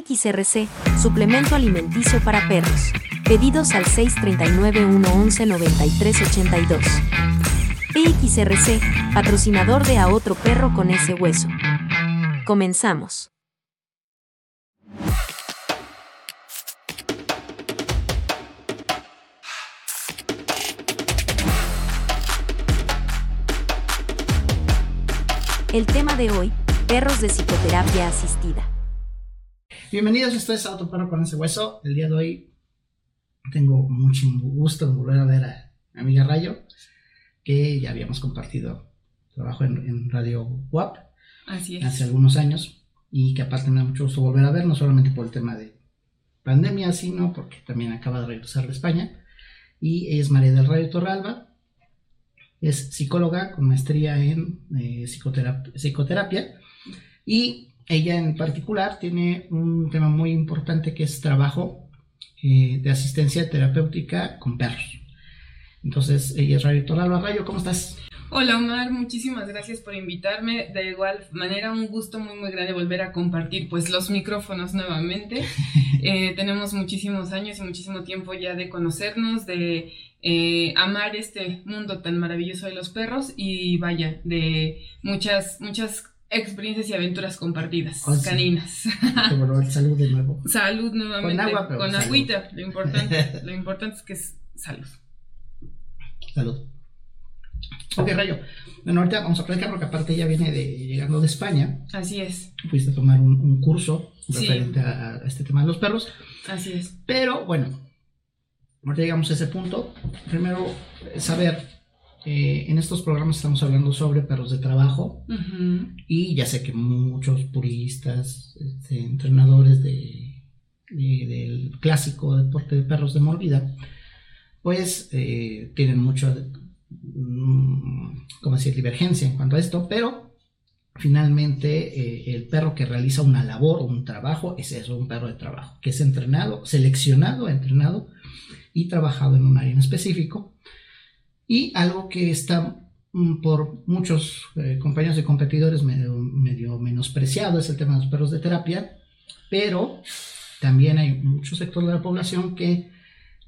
PXRC, suplemento alimenticio para perros. Pedidos al 639-111-9382. PXRC, patrocinador de A Otro Perro con ese hueso. Comenzamos. El tema de hoy, perros de psicoterapia asistida. Bienvenidos, esto es Auto Perro con ese hueso. El día de hoy tengo mucho gusto de volver a ver a mi amiga Rayo, que ya habíamos compartido trabajo en, Radio WAP hace algunos años y que aparte me da mucho gusto volver a ver, no solamente por el tema de pandemia, sino porque también acaba de regresar de España. Y es María del Rayo Torralba, es psicóloga con maestría en eh, psicoterapia, y ella en particular tiene un tema muy importante que es trabajo eh, de asistencia terapéutica con perros. Entonces, ella es Rayo Torralba. Rayo, ¿cómo estás? Hola Omar, muchísimas gracias por invitarme. De igual manera, un gusto muy muy grande volver a compartir pues los micrófonos nuevamente. Eh, tenemos muchísimos años y muchísimo tiempo ya de conocernos, de eh, amar este mundo tan maravilloso de los perros y vaya, de muchas, muchas experiencias y aventuras compartidas, oh, caninas. salud de nuevo. Salud nuevamente. Con agua, Con agüita. Lo importante, lo importante es que es salud. Salud. Ok, Rayo. Bueno, ahorita vamos a platicar porque aparte ella viene de llegando de España. Así es. Fuiste a tomar un, curso referente a, este tema de los perros. Así es. Pero bueno, ahorita llegamos a ese punto. Primero, saber, eh, en estos programas estamos hablando sobre perros de trabajo. Y ya sé que muchos puristas, este, entrenadores de, del clásico deporte de perros de mordida, pues eh, tienen mucho Mm, como decir, divergencia en cuanto a esto, pero finalmente eh, el perro que realiza una labor o un trabajo es eso, un perro de trabajo, que es entrenado, seleccionado, entrenado y trabajado en un área en específico. Y algo que está mm, por muchos eh, compañeros y competidores medio, medio menospreciado es el tema de los perros de terapia, pero también hay mucho sector de la población que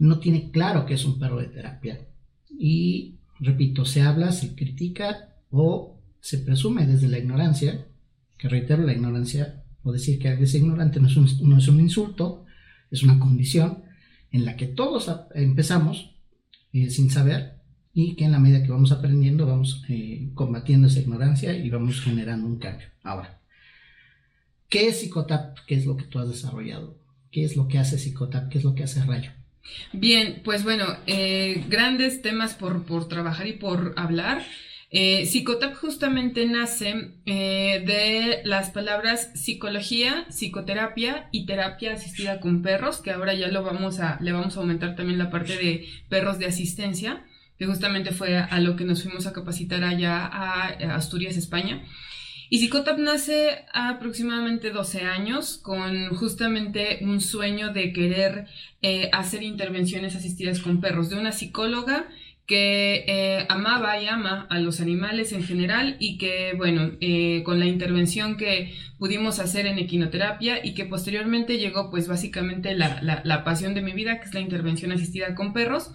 no tiene claro que es un perro de terapia. Y repito, se habla, se critica o se presume desde la ignorancia, que reitero, la ignorancia o decir que alguien es ignorante no es un, no es un insulto, es una condición en la que todos empezamos eh, sin saber y que en la medida que vamos aprendiendo vamos eh, combatiendo esa ignorancia y vamos generando un cambio. Ahora, ¿qué es Psicotap? ¿Qué es lo que tú has desarrollado? ¿Qué es lo que hace Psicotap? ¿Qué es lo que hace Rayo? Bien, pues bueno, eh, grandes temas por, trabajar y por hablar. Eh, Psicotap justamente nace eh, de las palabras psicología, psicoterapia y terapia asistida con perros, que ahora ya lo vamos a, le vamos a aumentar también la parte de perros de asistencia, que justamente fue a, lo que nos fuimos a capacitar allá a Asturias, España. Y Psicotap nace aproximadamente 12 años con justamente un sueño de querer eh, hacer intervenciones asistidas con perros, de una psicóloga que eh, amaba y ama a los animales en general y que, bueno, eh, con la intervención que pudimos hacer en equinoterapia y que posteriormente llegó pues básicamente la, la pasión de mi vida, que es la intervención asistida con perros,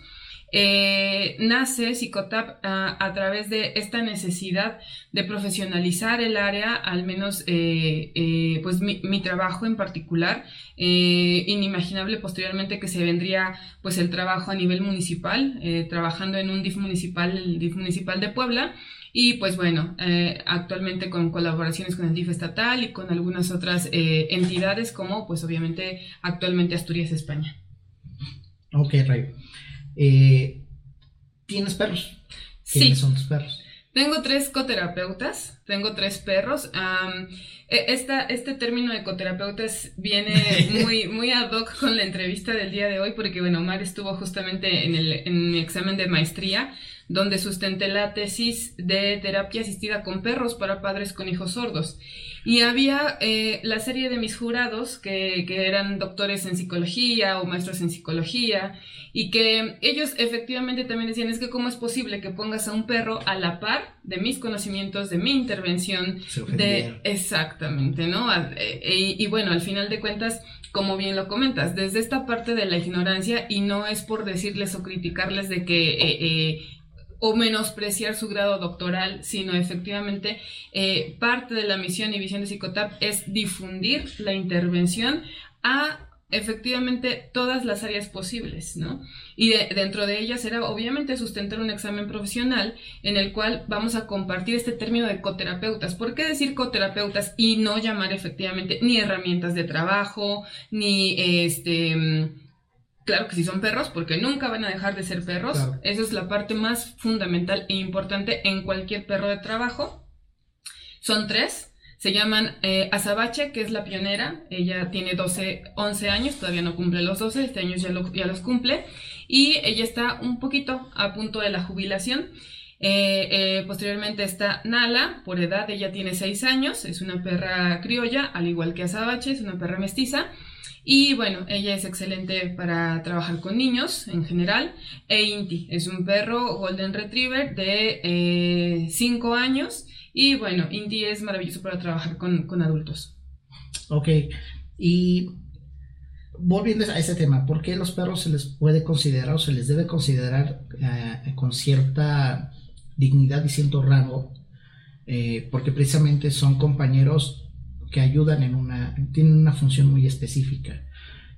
eh, nace Psicotap a, través de esta necesidad de profesionalizar el área, al menos eh, eh, pues mi, trabajo en particular, inimaginable posteriormente que se vendría pues el trabajo a nivel municipal, trabajando en un DIF municipal, el DIF municipal de Puebla, y pues bueno, actualmente con colaboraciones con el DIF estatal y con algunas otras entidades como pues obviamente actualmente Asturias, España. Ok, Ray. Eh, ¿Tienes perros? ¿Quiénes son tus perros? Tengo tres coterapeutas, tengo tres perros. E, esta, este término de coterapeutas viene muy, muy ad hoc con la entrevista del día de hoy, porque bueno, Omar estuvo justamente en el, en mi examen de maestría, donde sustenté la tesis de terapia asistida con perros para padres con hijos sordos. Y había eh, la serie de mis jurados que, que, eran doctores en psicología o maestros en psicología y que ellos efectivamente también decían es que cómo es posible que pongas a un perro a la par de mis conocimientos, de mi intervención de exactamente, ¿no? Eh, y, bueno, al final de cuentas, como bien lo comentas, desde esta parte de la ignorancia y no es por decirles o criticarles de que eh, eh, o menospreciar su grado doctoral, sino efectivamente parte de la misión y visión de Psicotap es difundir la intervención a efectivamente todas las áreas posibles, ¿no? Y dentro de ellas era obviamente sustentar un examen profesional en el cual vamos a compartir este término de coterapeutas. ¿Por qué decir coterapeutas y no llamar efectivamente ni herramientas de trabajo, ni este... Claro que si son perros, porque nunca van a dejar de ser perros. Esa es la parte más fundamental e importante en cualquier perro de trabajo. Son tres, se llaman eh, Azabache, que es la pionera. Ella tiene 12, 11 años, todavía no cumple los 12, este año ya, los cumple. Y ella está un poquito a punto de la jubilación. Eh, eh, posteriormente está Nala, por edad, ella tiene 6 años, es una perra criolla, al igual que Azabache, es una perra mestiza. Y bueno, ella es excelente para trabajar con niños en general. E Inti es un perro Golden Retriever de 5 años y bueno, Inti es maravilloso para trabajar con, adultos. Ok, y volviendo a ese tema, ¿por qué los perros se les puede considerar o se les debe considerar eh, con cierta dignidad y cierto rango? Eh, porque precisamente son compañeros que ayudan en una, tienen una función muy específica.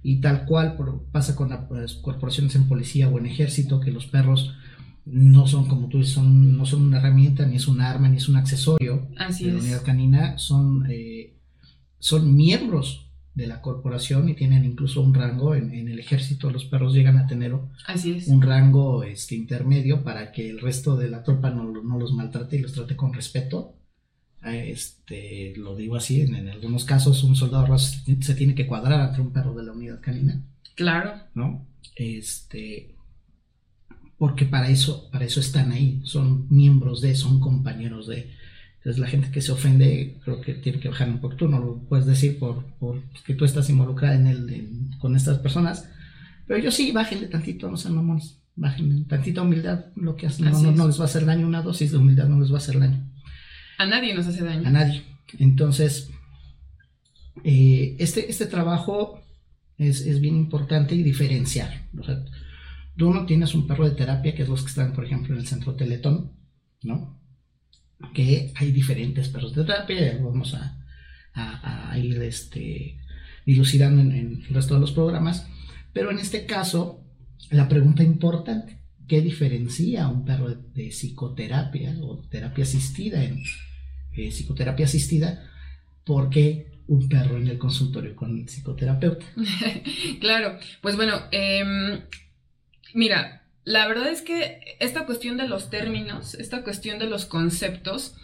Y tal cual pasa con las corporaciones en policía o en ejército, que los perros no son como tú dices, son, no son una herramienta, ni es un arma, ni es un accesorio de la unidad canina, son, eh, son miembros de la corporación y tienen incluso un rango en, el ejército, los perros llegan a tener un rango este, intermedio para que el resto de la tropa no, los maltrate y los trate con respeto. Este, lo digo así, en, en algunos casos un soldado se tiene que cuadrar ante un perro de la unidad canina. Claro. ¿No? Este, porque para eso, para eso están ahí, son miembros de, son compañeros de. Entonces la gente que se ofende creo que tiene que bajar un poco, tú no lo puedes decir por, por que tú estás involucrada en el, con estas personas, pero yo sí, bájenle tantito, no sean mamones, bájenle tantita humildad, lo que hacen, no, no, les va a hacer daño, una dosis de humildad no les va a hacer daño. A nadie nos hace daño. A nadie. Entonces, eh, este, este trabajo es, es, bien importante y diferenciar. O sea, Tú no tienes un perro de terapia, que es los que están, por ejemplo, en el centro Teletón, ¿no? Que hay diferentes perros de terapia, vamos a, ir este, dilucidando en, el resto de los programas. Pero en este caso, la pregunta importante, ¿qué diferencia un perro de, psicoterapia o terapia asistida en eh, psicoterapia asistida? ¿Por qué un perro en el consultorio con el psicoterapeuta? claro, pues bueno, eh, Mira, la verdad es que esta cuestión de los términos, esta cuestión de los conceptos,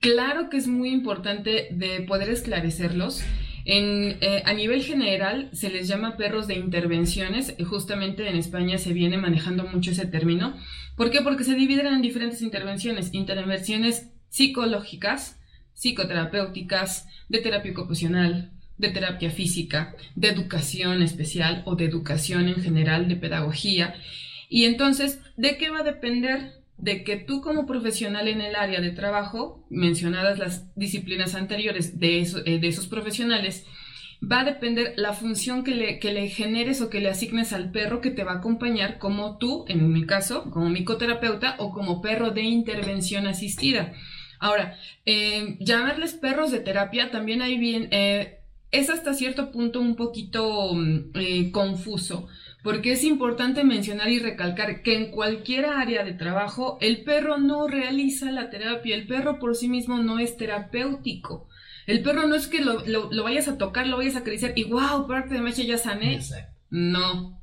claro que es muy importante de poder esclarecerlos. En, eh, a nivel general se les llama perros de intervenciones, justamente en España se viene manejando mucho ese término. ¿Por qué? Porque se dividen en diferentes intervenciones, intervenciones psicológicas, psicoterapéuticas, de terapia ocupacional, de terapia física, de educación especial o de educación en general, de pedagogía. Y entonces, ¿de qué va a depender? De que tú como profesional en el área de trabajo, mencionadas las disciplinas anteriores de, eh, de esos profesionales, va a depender la función que le, que le, generes o que le asignes al perro que te va a acompañar como tú, en mi caso, como micoterapeuta o como perro de intervención asistida. Ahora, eh, llamarles perros de terapia también hay bien, eh, es hasta cierto punto un poquito mm, eh, confuso, porque es importante mencionar y recalcar que en cualquier área de trabajo el perro no realiza la terapia, el perro por sí mismo no es terapéutico. El perro no es que lo, vayas a tocar, lo vayas a acariciar y wow, parte de mecha ya sané. No,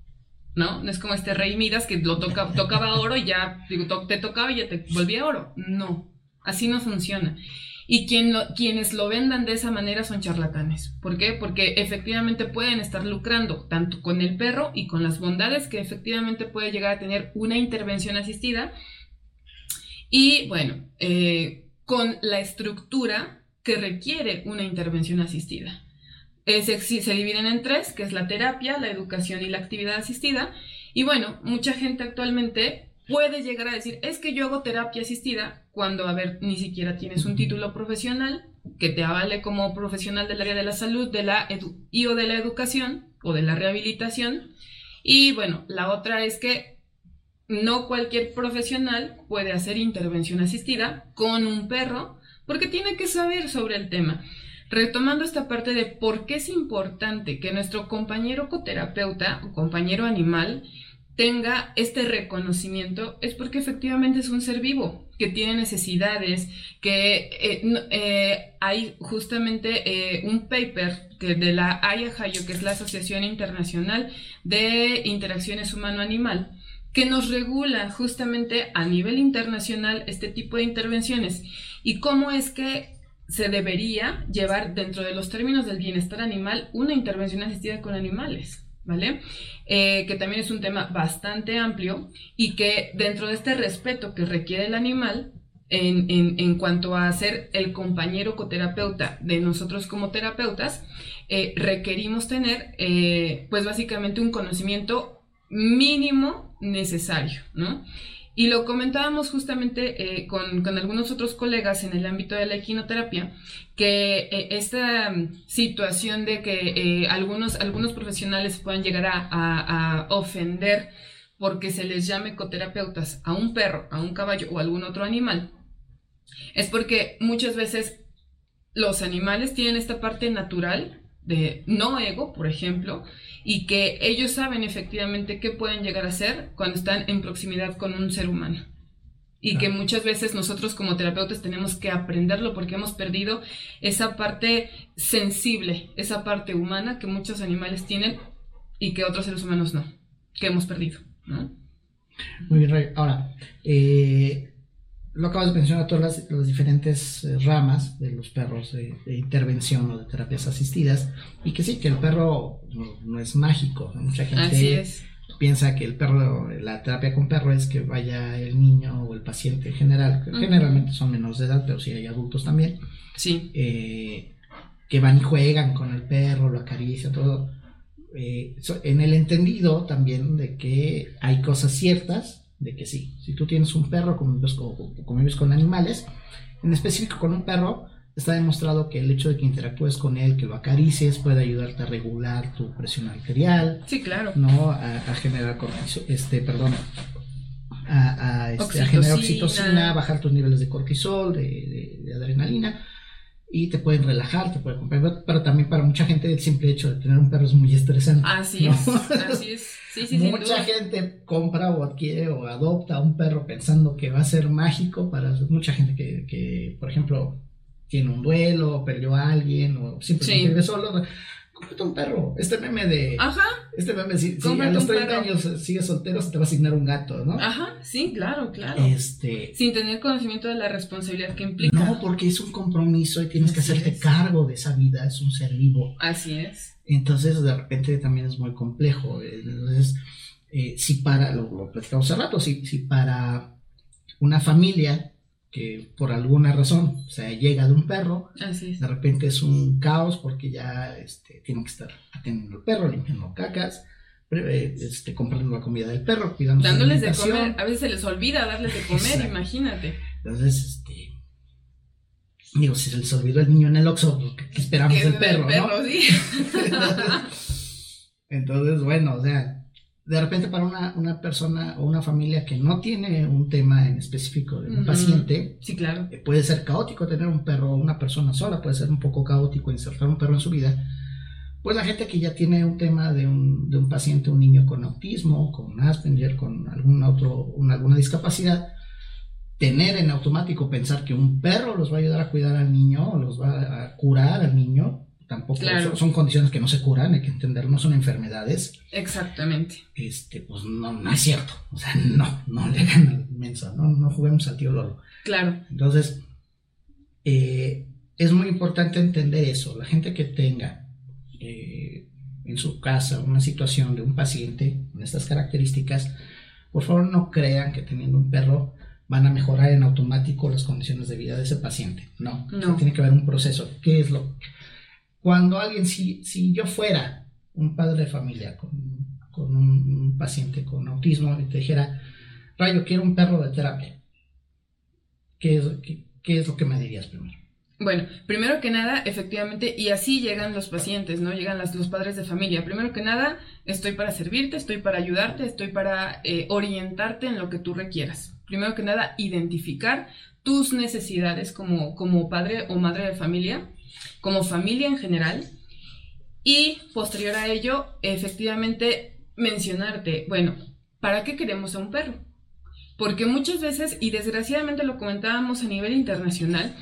¿no? No es como este rey Midas que lo toca, tocaba oro y ya, digo, te tocaba y ya te volvía oro. No, así no funciona. Y quien quienes lo vendan de esa manera son charlatanes. ¿Por qué? Porque efectivamente pueden estar lucrando tanto con el perro y con las bondades que efectivamente puede llegar a tener una intervención asistida. Y bueno, eh, con la estructura que requiere una intervención asistida. se, se dividen en tres, que es la terapia, la educación y la actividad asistida. Y bueno, mucha gente actualmente puede llegar a decir, es que yo hago terapia asistida cuando, a ver, ni siquiera tienes un título profesional que te avale como profesional del área de la salud de la o de la educación o de la rehabilitación. Y bueno, la otra es que no cualquier profesional puede hacer intervención asistida con un perro porque tiene que saber sobre el tema. Retomando esta parte de por qué es importante que nuestro compañero coterapeuta o compañero animal tenga este reconocimiento es porque efectivamente es un ser vivo que tiene necesidades, que eh, eh, hay justamente eh, un paper que de la IAHAYO, que es la Asociación Internacional de Interacciones Humano-Animal, que nos regula justamente a nivel internacional este tipo de intervenciones y cómo es que se debería llevar dentro de los términos del bienestar animal una intervención asistida con animales. ¿Vale? Eh, que también es un tema bastante amplio y que dentro de este respeto que requiere el animal, en, cuanto a ser el compañero coterapeuta de nosotros como terapeutas, eh, requerimos tener, eh, pues básicamente un conocimiento mínimo necesario, ¿no? Y lo comentábamos justamente eh, con, algunos otros colegas en el ámbito de la equinoterapia, que eh, esta mm, situación de que eh, algunos, algunos profesionales puedan llegar a, ofender porque se les llame coterapeutas a un perro, a un caballo o a algún otro animal, es porque muchas veces los animales tienen esta parte natural de no ego, por ejemplo, y que ellos saben efectivamente qué pueden llegar a ser cuando están en proximidad con un ser humano. Y que muchas veces nosotros como terapeutas tenemos que aprenderlo porque hemos perdido esa parte sensible, esa parte humana que muchos animales tienen y que otros seres humanos no, que hemos perdido. Muy bien, Ray. Ahora, eh, lo acabas de mencionar todas las, diferentes eh, ramas de los perros de, intervención o de terapias asistidas y que sí, que el perro no, es mágico. Mucha gente piensa que el perro, la terapia con perro es que vaya el niño o el paciente en general, que generalmente son menores de edad, pero sí hay adultos también. Sí. Eh, que van y juegan con el perro, lo acarician, todo. Eh, en el entendido también de que hay cosas ciertas de que sí, si tú tienes un perro, convives con, convives con animales, en específico con un perro, está demostrado que el hecho de que interactúes con él, que lo acaricies, puede ayudarte a regular tu presión arterial. Sí, claro. ¿no? A, generar este, perdón, a, este, generar oxitocina, bajar tus niveles de cortisol, de adrenalina y te pueden relajar, te pueden comprar, pero también para mucha gente el simple hecho de tener un perro es muy estresante. Así es, así es. Sí, sí, mucha gente compra o adquiere o adopta un perro pensando que va a ser mágico para mucha gente que, que por ejemplo, tiene un duelo, perdió a alguien o simplemente vive solo cómprate un perro. Este meme de. Ajá. Este meme, si, si a los 30 años sigues soltero, se te va a asignar un gato, ¿no? Ajá, sí, claro, claro. Este. Sin tener conocimiento de la responsabilidad que implica. No, porque es un compromiso y tienes que hacerte cargo de esa vida, es un ser vivo. Así es. Entonces, de repente también es muy complejo. Entonces, eh, si para, lo, lo platicamos hace rato, si, si para una familia que por alguna razón se llega de un perro, de repente es un caos porque ya este, tienen que estar atendiendo al perro, limpiando cacas, este, comprando la comida del perro, cuidando Dándoles de comer, a veces se les olvida darles de comer, imagínate. Entonces, este, digo, si se les olvidó el niño en el oxo, ¿qué, esperamos del perro, perro, ¿sí? Entonces, bueno, o sea, de repente para una, persona o una familia que no tiene un tema en específico de un paciente, sí, claro. Eh, puede ser caótico tener un perro o una persona sola, puede ser un poco caótico insertar un perro en su vida. Pues la gente que ya tiene un tema de un, de un paciente, un niño con autismo, con Asperger, con algún otro, alguna discapacidad, tener en automático pensar que un perro los va a ayudar a cuidar al niño o los va a curar al niño, tampoco son, condiciones que no se curan, hay que entender, no son enfermedades. Exactamente. Este, pues no, no es cierto. O sea, no, no le gana al no, no juguemos al tío Lolo. Claro. Entonces, eh, es muy importante entender eso. La gente que tenga eh, en su casa una situación de un paciente con estas características, por favor no crean que teniendo un perro van a mejorar en automático las condiciones de vida de ese paciente. No, no. tiene que haber un proceso. ¿Qué es lo cuando alguien, si, si yo fuera un padre de familia con, un, paciente con autismo y te dijera, Rayo, quiero un perro de terapia. ¿Qué es, qué es lo que me dirías primero? Bueno, primero que nada, efectivamente, y así llegan los pacientes, ¿no? Llegan los padres de familia. Primero que nada, estoy para servirte, estoy para ayudarte, estoy para eh, orientarte en lo que tú requieras. Primero que nada, identificar tus necesidades como, como padre o madre de familia, como familia en general. Y posterior a ello, efectivamente, mencionarte, bueno, ¿para qué queremos a un perro? porque muchas veces, y desgraciadamente lo comentábamos a nivel internacional,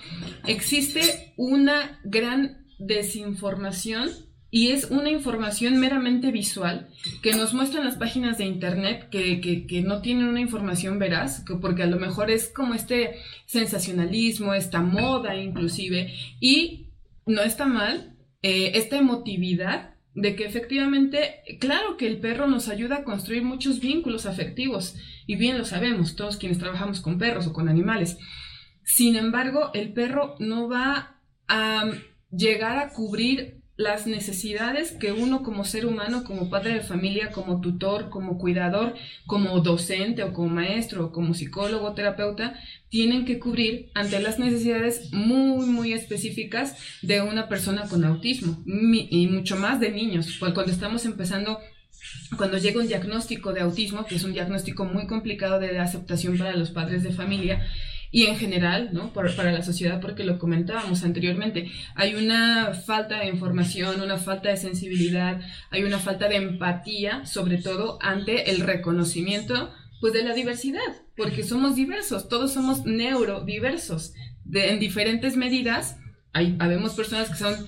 existe una gran desinformación y es una información meramente visual que nos muestran las páginas de internet que, no tienen una información veraz, porque a lo mejor es como este sensacionalismo, esta moda inclusive, y no está mal eh, esta emotividad de que efectivamente, claro que el perro nos ayuda a construir muchos vínculos afectivos, y bien lo sabemos todos quienes trabajamos con perros o con animales. Sin embargo, el perro no va a llegar a cubrir las necesidades que uno como ser humano, como padre de familia, como tutor, como cuidador, como docente o como maestro o como psicólogo o terapeuta, tienen que cubrir ante las necesidades muy, muy específicas de una persona con autismo y mucho más de niños. Cuando estamos empezando cuando llega un diagnóstico de autismo, que es un diagnóstico muy complicado de aceptación para los padres de familia, y en general, ¿no? para la sociedad, porque lo comentábamos anteriormente, hay una falta de información, una falta de sensibilidad, hay una falta de empatía, sobre todo ante el reconocimiento pues de la diversidad, porque somos diversos, todos somos neurodiversos, de, en diferentes medidas, hay, habemos personas que son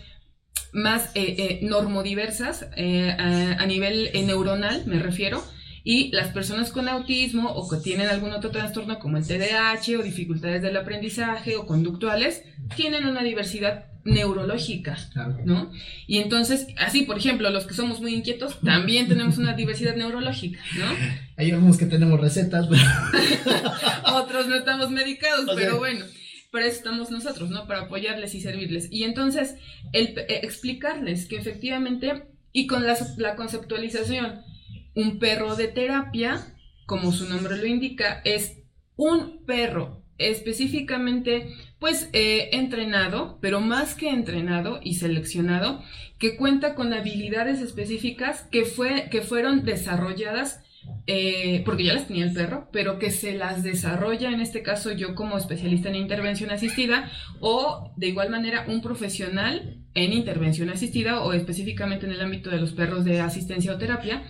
más eh, eh, normodiversas eh, a, nivel neuronal, me refiero, y las personas con autismo o que tienen algún otro trastorno como el TDAH o dificultades del aprendizaje o conductuales, tienen una diversidad neurológica, ¿no? Y entonces, así, por ejemplo, los que somos muy inquietos, también tenemos una diversidad neurológica, ¿no? Hay algunos que tenemos recetas, pero... Otros no estamos medicados, pero bueno para eso estamos nosotros, ¿no? Para apoyarles y servirles. Y entonces, el, eh, explicarles que efectivamente, y con la, la conceptualización, un perro de terapia, como su nombre lo indica, es un perro específicamente pues eh, entrenado, pero más que entrenado y seleccionado, que cuenta con habilidades específicas que, fue, que fueron desarrolladas eh, porque ya las tenía el perro, pero que se las desarrolla, en este caso yo como especialista en intervención asistida, o de igual manera un profesional en intervención asistida o específicamente en el ámbito de los perros de asistencia o terapia,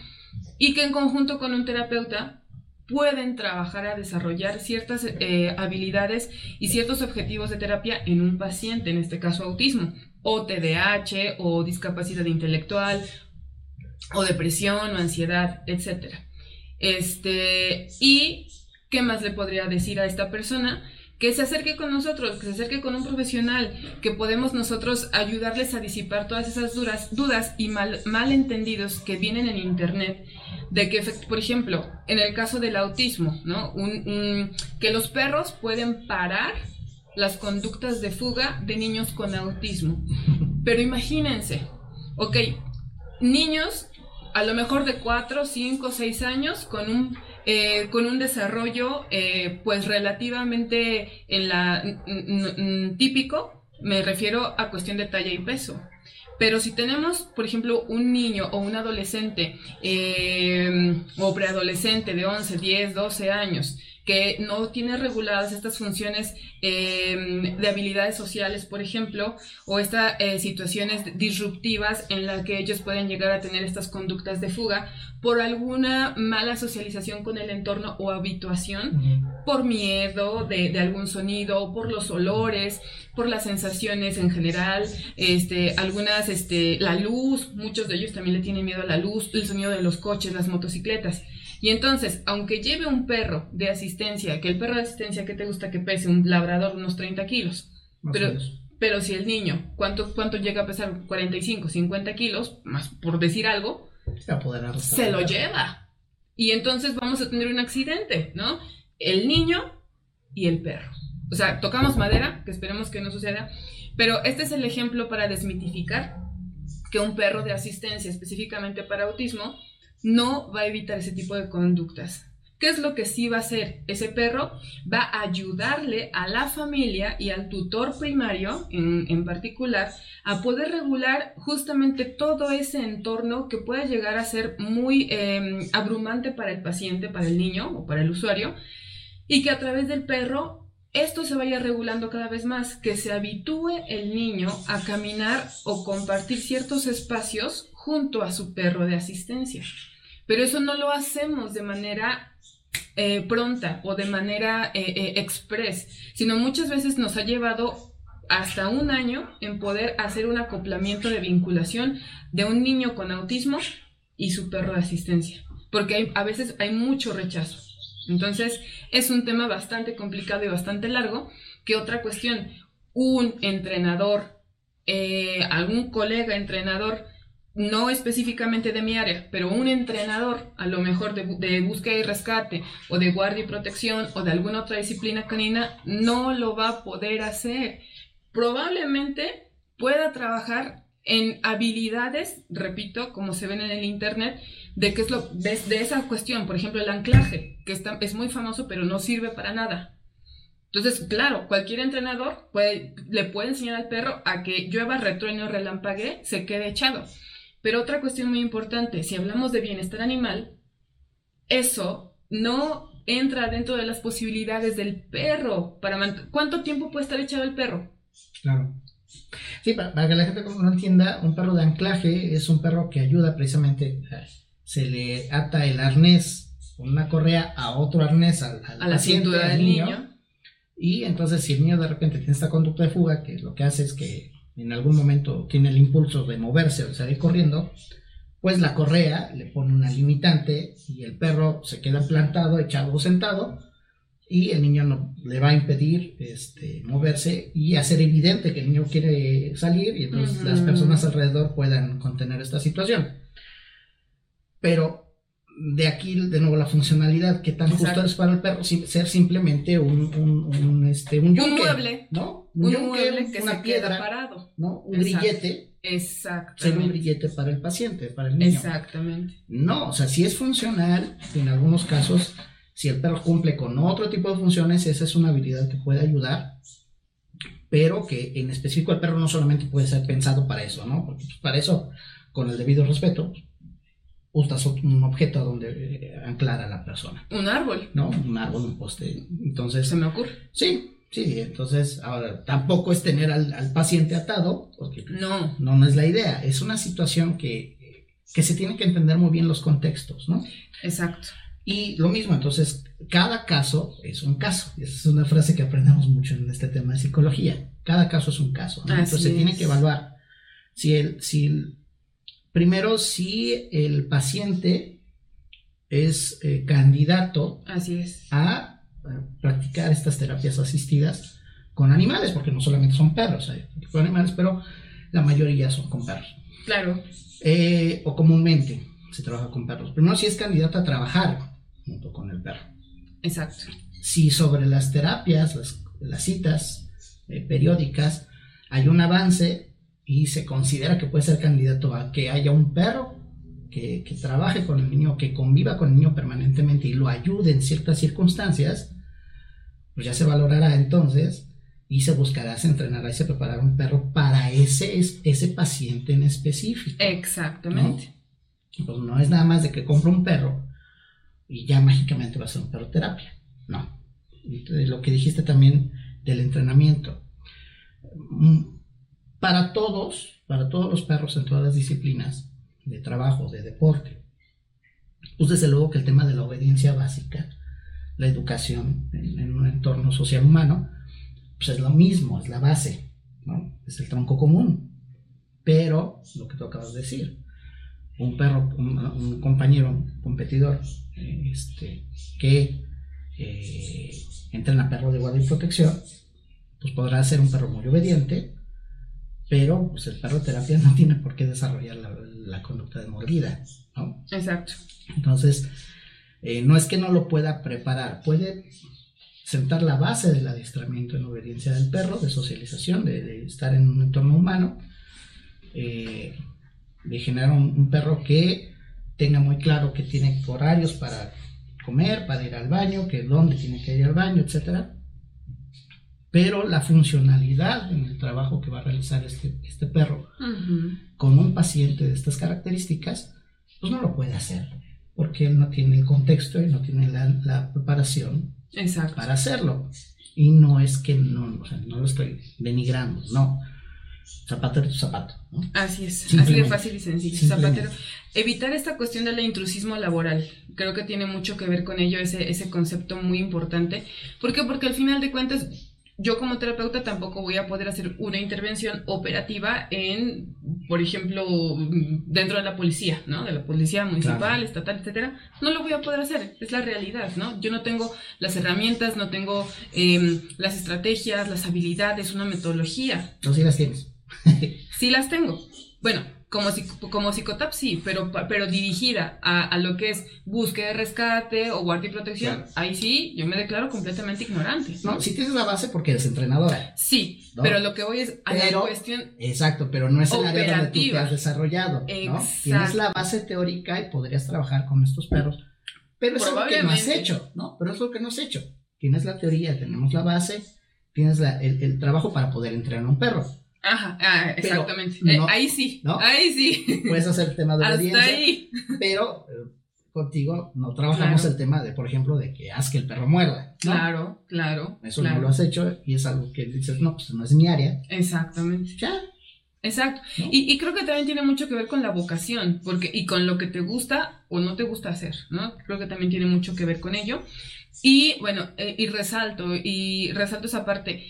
y que en conjunto con un terapeuta pueden trabajar a desarrollar ciertas eh, habilidades y ciertos objetivos de terapia en un paciente, en este caso autismo, o TDAH, o discapacidad intelectual, o depresión, o ansiedad, etcétera. Este, y ¿qué más le podría decir a esta persona? Que se acerque con nosotros, que se acerque con un profesional, que podemos nosotros ayudarles a disipar todas esas dudas, dudas y mal, malentendidos que vienen en Internet de que, por ejemplo, en el caso del autismo, ¿no? que los perros pueden parar las conductas de fuga de niños con autismo. Pero imagínense, ok, niños a lo mejor de 4, 5, 6 años con un, eh, con un desarrollo eh, pues relativamente en la, típico, me refiero a cuestión de talla y peso. Pero si tenemos, por ejemplo, un niño o un adolescente eh, o preadolescente de 11, 10, 12 años que no tiene reguladas estas funciones em, de habilidades sociales, por ejemplo, o estas eh, situaciones disruptivas en las que ellos pueden llegar a tener estas conductas de fuga por alguna mala socialización con el entorno o habituación, por miedo de, algún sonido, por los olores, por las sensaciones en general, este, algunas, este, la luz, muchos de ellos también le tienen miedo a la luz, el sonido de los coches, las motocicletas. Y entonces, aunque lleve un perro de asistencia, que el perro de asistencia que te gusta que pese un labrador unos 30 kilos, pero, pero si el niño, ¿cuánto, ¿cuánto llega a pesar? 45, 50 kilos, más por decir algo, se lo lleva. Y entonces vamos a tener un accidente, ¿no? El niño y el perro. O sea, tocamos madera, que esperemos que no suceda, pero este es el ejemplo para desmitificar que un perro de asistencia específicamente para autismo no va a evitar ese tipo de conductas. ¿Qué es lo que sí va a hacer? Ese perro va a ayudarle a la familia y al tutor primario en, particular a poder regular justamente todo ese entorno que puede llegar a ser muy em, abrumante para el paciente, para el niño o para el usuario, y que a través del perro esto se vaya regulando cada vez más, que se habitúe el niño a caminar o compartir ciertos espacios junto a su perro de asistencia. Pero eso no lo hacemos de manera eh, pronta o de manera eh, eh, express, sino muchas veces nos ha llevado hasta un año en poder hacer un acoplamiento de vinculación de un niño con autismo y su perro de asistencia, porque a veces hay mucho rechazo. Entonces, es un tema bastante complicado y bastante largo. Que otra cuestión, un entrenador, eh, algún colega entrenador, no específicamente de mi área, pero un entrenador, a lo mejor de, de, búsqueda y rescate, o de guardia y protección, o de alguna otra disciplina canina, no lo va a poder hacer. Probablemente pueda trabajar en habilidades, repito, como se ven en el Internet, de qué es lo, de, esa cuestión, por ejemplo, el anclaje, que es muy famoso, pero no sirve para nada. Entonces, claro, cualquier entrenador le puede enseñar al perro a que llueva, retruene o relampague, se quede echado. Pero otra cuestión muy importante, si hablamos de bienestar animal, eso no entra dentro de las posibilidades del perro. Para ¿Cuánto tiempo puede estar echado el perro? Claro. Sí, para, que la gente no entienda, un perro de anclaje es un perro que ayuda precisamente, se le ata el arnés con una correa a otro arnés al, a la cintura del niño, Y entonces si el niño de repente tiene esta conducta de fuga, que lo que hace es que en algún momento tiene el impulso de moverse o de salir corriendo, pues la correa le pone una limitante y el perro se queda plantado, echado o sentado y el niño no, le va a impedir este, moverse y hacer evidente que el niño quiere salir y entonces las personas alrededor puedan contener esta situación. Pero de aquí, de nuevo, la funcionalidad, que tan justo es para el perro, ser simplemente un, un, este, un, mueble. ¿no? Un, mueble que una se piedra, parado. ¿no? Un grillete. Exactamente. Ser un grillete para el paciente, para el niño. Exactamente. No, o sea, si es funcional, en algunos casos si el perro cumple con otro tipo de funciones, esa es una habilidad que puede ayudar, pero que en específico el perro no solamente puede ser pensado para eso, ¿no? Porque pues, para eso, con el debido respeto, usas un objeto donde eh, anclar a la persona. Un árbol. ¿No? Un árbol, un poste. Entonces. Se me ocurre. Sí, sí. Entonces, ahora, tampoco es tener al, paciente atado, porque no. no. no es la idea. Es una situación que, que se tiene que entender muy bien los contextos, ¿no? Exacto. Y lo mismo, entonces, cada caso es un caso. Esa es una frase que aprendemos mucho en este tema de psicología. Cada caso es un caso. Entonces, se tiene que evaluar si el, si primero, si el paciente es eh, candidato Así es. a, practicar estas terapias asistidas con animales, porque no solamente son perros, hay animales, pero la mayoría son con perros. Claro. Eh, o comúnmente se trabaja con perros. Primero, si es candidato a trabajar junto con el perro. Exacto. Si sobre las terapias, las, citas eh, periódicas, hay un avance y se considera que puede ser candidato a que haya un perro que, trabaje con el niño, que conviva con el niño permanentemente y lo ayude en ciertas circunstancias, pues ya se valorará entonces y se buscará, se entrenará y se preparará un perro para ese, ese paciente en específico. Exactamente. Pues no es nada más de que compre un perro y ya mágicamente va a ser un perro terapia. No. lo que dijiste también del entrenamiento. Para todos, para todos los perros en todas las disciplinas de trabajo, de deporte, pues desde luego que el tema de la obediencia básica, la educación en, un entorno social humano, pues es lo mismo, es la base. Es el tronco común. Pero, lo que tú acabas de decir, un perro, un, compañero, un competidor, este, que eh, entrena perro de guardia y protección, pues podrá ser un perro muy obediente, pero pues, el perro de terapia no tiene por qué desarrollar la, conducta de mordida, ¿no? Exacto. Entonces, eh, no es que no lo pueda preparar, puede sentar la base del adiestramiento en obediencia del perro, de socialización, de, estar en un entorno humano, eh, de generar un, perro que tenga muy claro que tiene horarios para comer, para ir al baño, que dónde tiene que ir al baño, etcétera. Pero la funcionalidad en el trabajo que va a realizar este, este perro con un paciente de estas características, pues no lo puede hacer, porque él no tiene el contexto y no tiene la, preparación para hacerlo. Y no es que no, o sea, no lo estoy denigrando, no zapatero tu zapato. ¿no? Así es, así de fácil y sencillo. Zapatero. Evitar esta cuestión del intrusismo laboral. Creo que tiene mucho que ver con ello, ese, ese concepto muy importante. ¿Por qué? Porque al final de cuentas, yo como terapeuta tampoco voy a poder hacer una intervención operativa en, por ejemplo, dentro de la policía, ¿no? De la policía municipal, estatal, etcétera. No lo voy a poder hacer, es la realidad, ¿no? Yo no tengo las herramientas, no tengo em, las estrategias, las habilidades, una metodología. No, sí las tienes. sí las tengo. Bueno, como, como psicotap sí, pero, pero dirigida a, lo que es búsqueda de rescate o guardia y protección, ahí sí, yo me declaro completamente ignorante. No, sí tienes la base porque eres entrenadora. Sí, pero lo que voy es a la cuestión. Exacto, pero no es el área donde tú te has desarrollado. ¿no? Tienes la base teórica y podrías trabajar con estos perros. Pero es lo que no has hecho, ¿no? Pero es lo que no has hecho. Tienes la teoría, tenemos la base, tienes el, el trabajo para poder entrenar a un perro Ajá, ah, exactamente. Eh, ahí sí, ahí sí. Puedes hacer el tema de la audiencia. Ahí. Pero eh, contigo no trabajamos el tema de, por ejemplo, de que haz que el perro muerda. Claro, claro. Eso no lo has hecho y es algo que dices, no, pues no es mi área. Exactamente. Ya. Exacto. Y, y, creo que también tiene mucho que ver con la vocación, porque, y con lo que te gusta o no te gusta hacer, ¿no? Creo que también tiene mucho que ver con ello. Y bueno, eh, y resalto, y resalto esa parte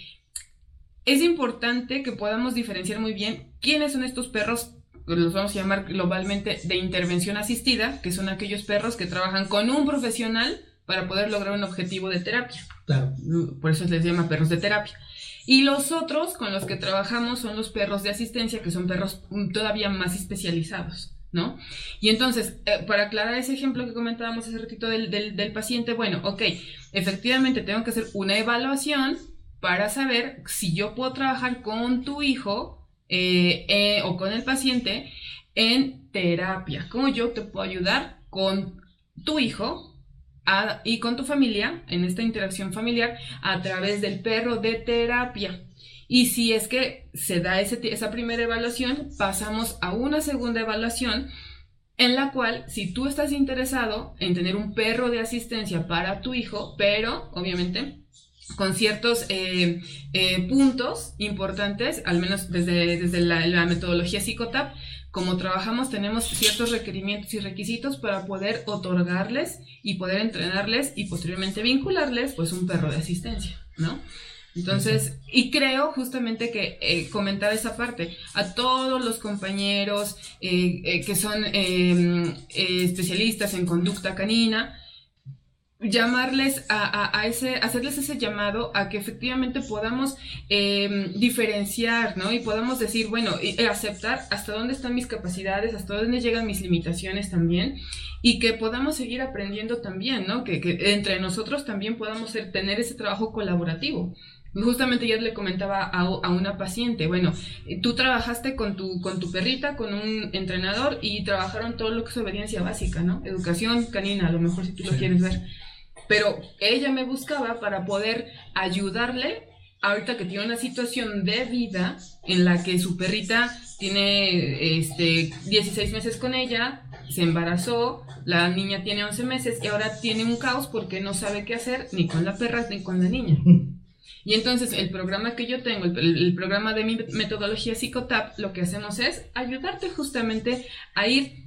es importante que podamos diferenciar muy bien quiénes son estos perros, los vamos a llamar globalmente de intervención asistida, que son aquellos perros que trabajan con un profesional para poder lograr un objetivo de terapia. Claro. Por eso se les llama perros de terapia. Y los otros con los que trabajamos son los perros de asistencia, que son perros todavía más especializados. ¿no? Y entonces, eh, para aclarar ese ejemplo que comentábamos hace ratito del, del, paciente, bueno, ok, efectivamente tengo que hacer una evaluación para saber si yo puedo trabajar con tu hijo eh, eh, o con el paciente en terapia. ¿Cómo yo te puedo ayudar con tu hijo y con tu familia en esta interacción familiar a través del perro de terapia? Y si es que se da esa primera evaluación, pasamos a una segunda evaluación en la cual si tú estás interesado en tener un perro de asistencia para tu hijo, pero obviamente con ciertos eh, eh, puntos importantes, al menos desde, desde la, metodología Psicotap, como trabajamos tenemos ciertos requerimientos y requisitos para poder otorgarles y poder entrenarles y posteriormente vincularles pues un perro de asistencia, ¿no? Entonces, y creo justamente que eh, comentar esa parte a todos los compañeros que son especialistas en conducta canina, llamarles a, ese, hacerles ese llamado a que efectivamente podamos em, diferenciar, ¿no? Y podamos decir, bueno, y, aceptar hasta dónde están mis capacidades, hasta dónde llegan mis limitaciones también, y que podamos seguir aprendiendo también, ¿no? Que, entre nosotros también podamos tener ese trabajo colaborativo. Justamente ya le comentaba a, a, una paciente, bueno, tú trabajaste con tu, con tu perrita, con un entrenador y trabajaron todo lo que es obediencia básica, ¿no? Educación canina, a lo mejor si tú lo quieres ver pero ella me buscaba para poder ayudarle ahorita que tiene una situación de vida en la que su perrita tiene este 16 meses con ella, se embarazó, la niña tiene 11 meses y ahora tiene un caos porque no sabe qué hacer ni con la perra ni con la niña. Y entonces el programa que yo tengo, el, programa de mi metodología Psicotap, lo que hacemos es ayudarte justamente a ir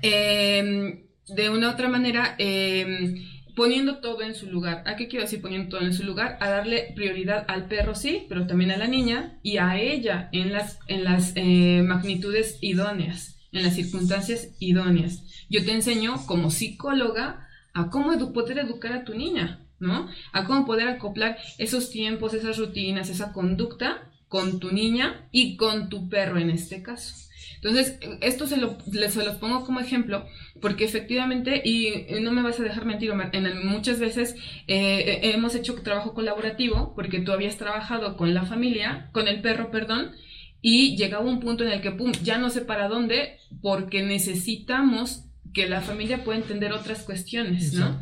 em, de una u otra manera eh, poniendo todo en su lugar. ¿A qué quiero decir poniendo todo en su lugar? A darle prioridad al perro, sí, pero también a la niña y a ella en las, en las eh, magnitudes idóneas, en las circunstancias idóneas. Yo te enseño como psicóloga a cómo poder educar a tu niña, ¿no? A cómo poder acoplar esos tiempos, esas rutinas, esa conducta con tu niña y con tu perro en este caso. Entonces, esto se, lo, se los pongo como ejemplo porque efectivamente, y no me vas a dejar mentir, Omar, en muchas veces eh, eh, hemos hecho trabajo colaborativo porque tú habías trabajado con la familia, con el perro, perdón, y llegaba un punto en el que, pum, ya no sé para dónde porque necesitamos que la familia pueda entender otras cuestiones, ¿no?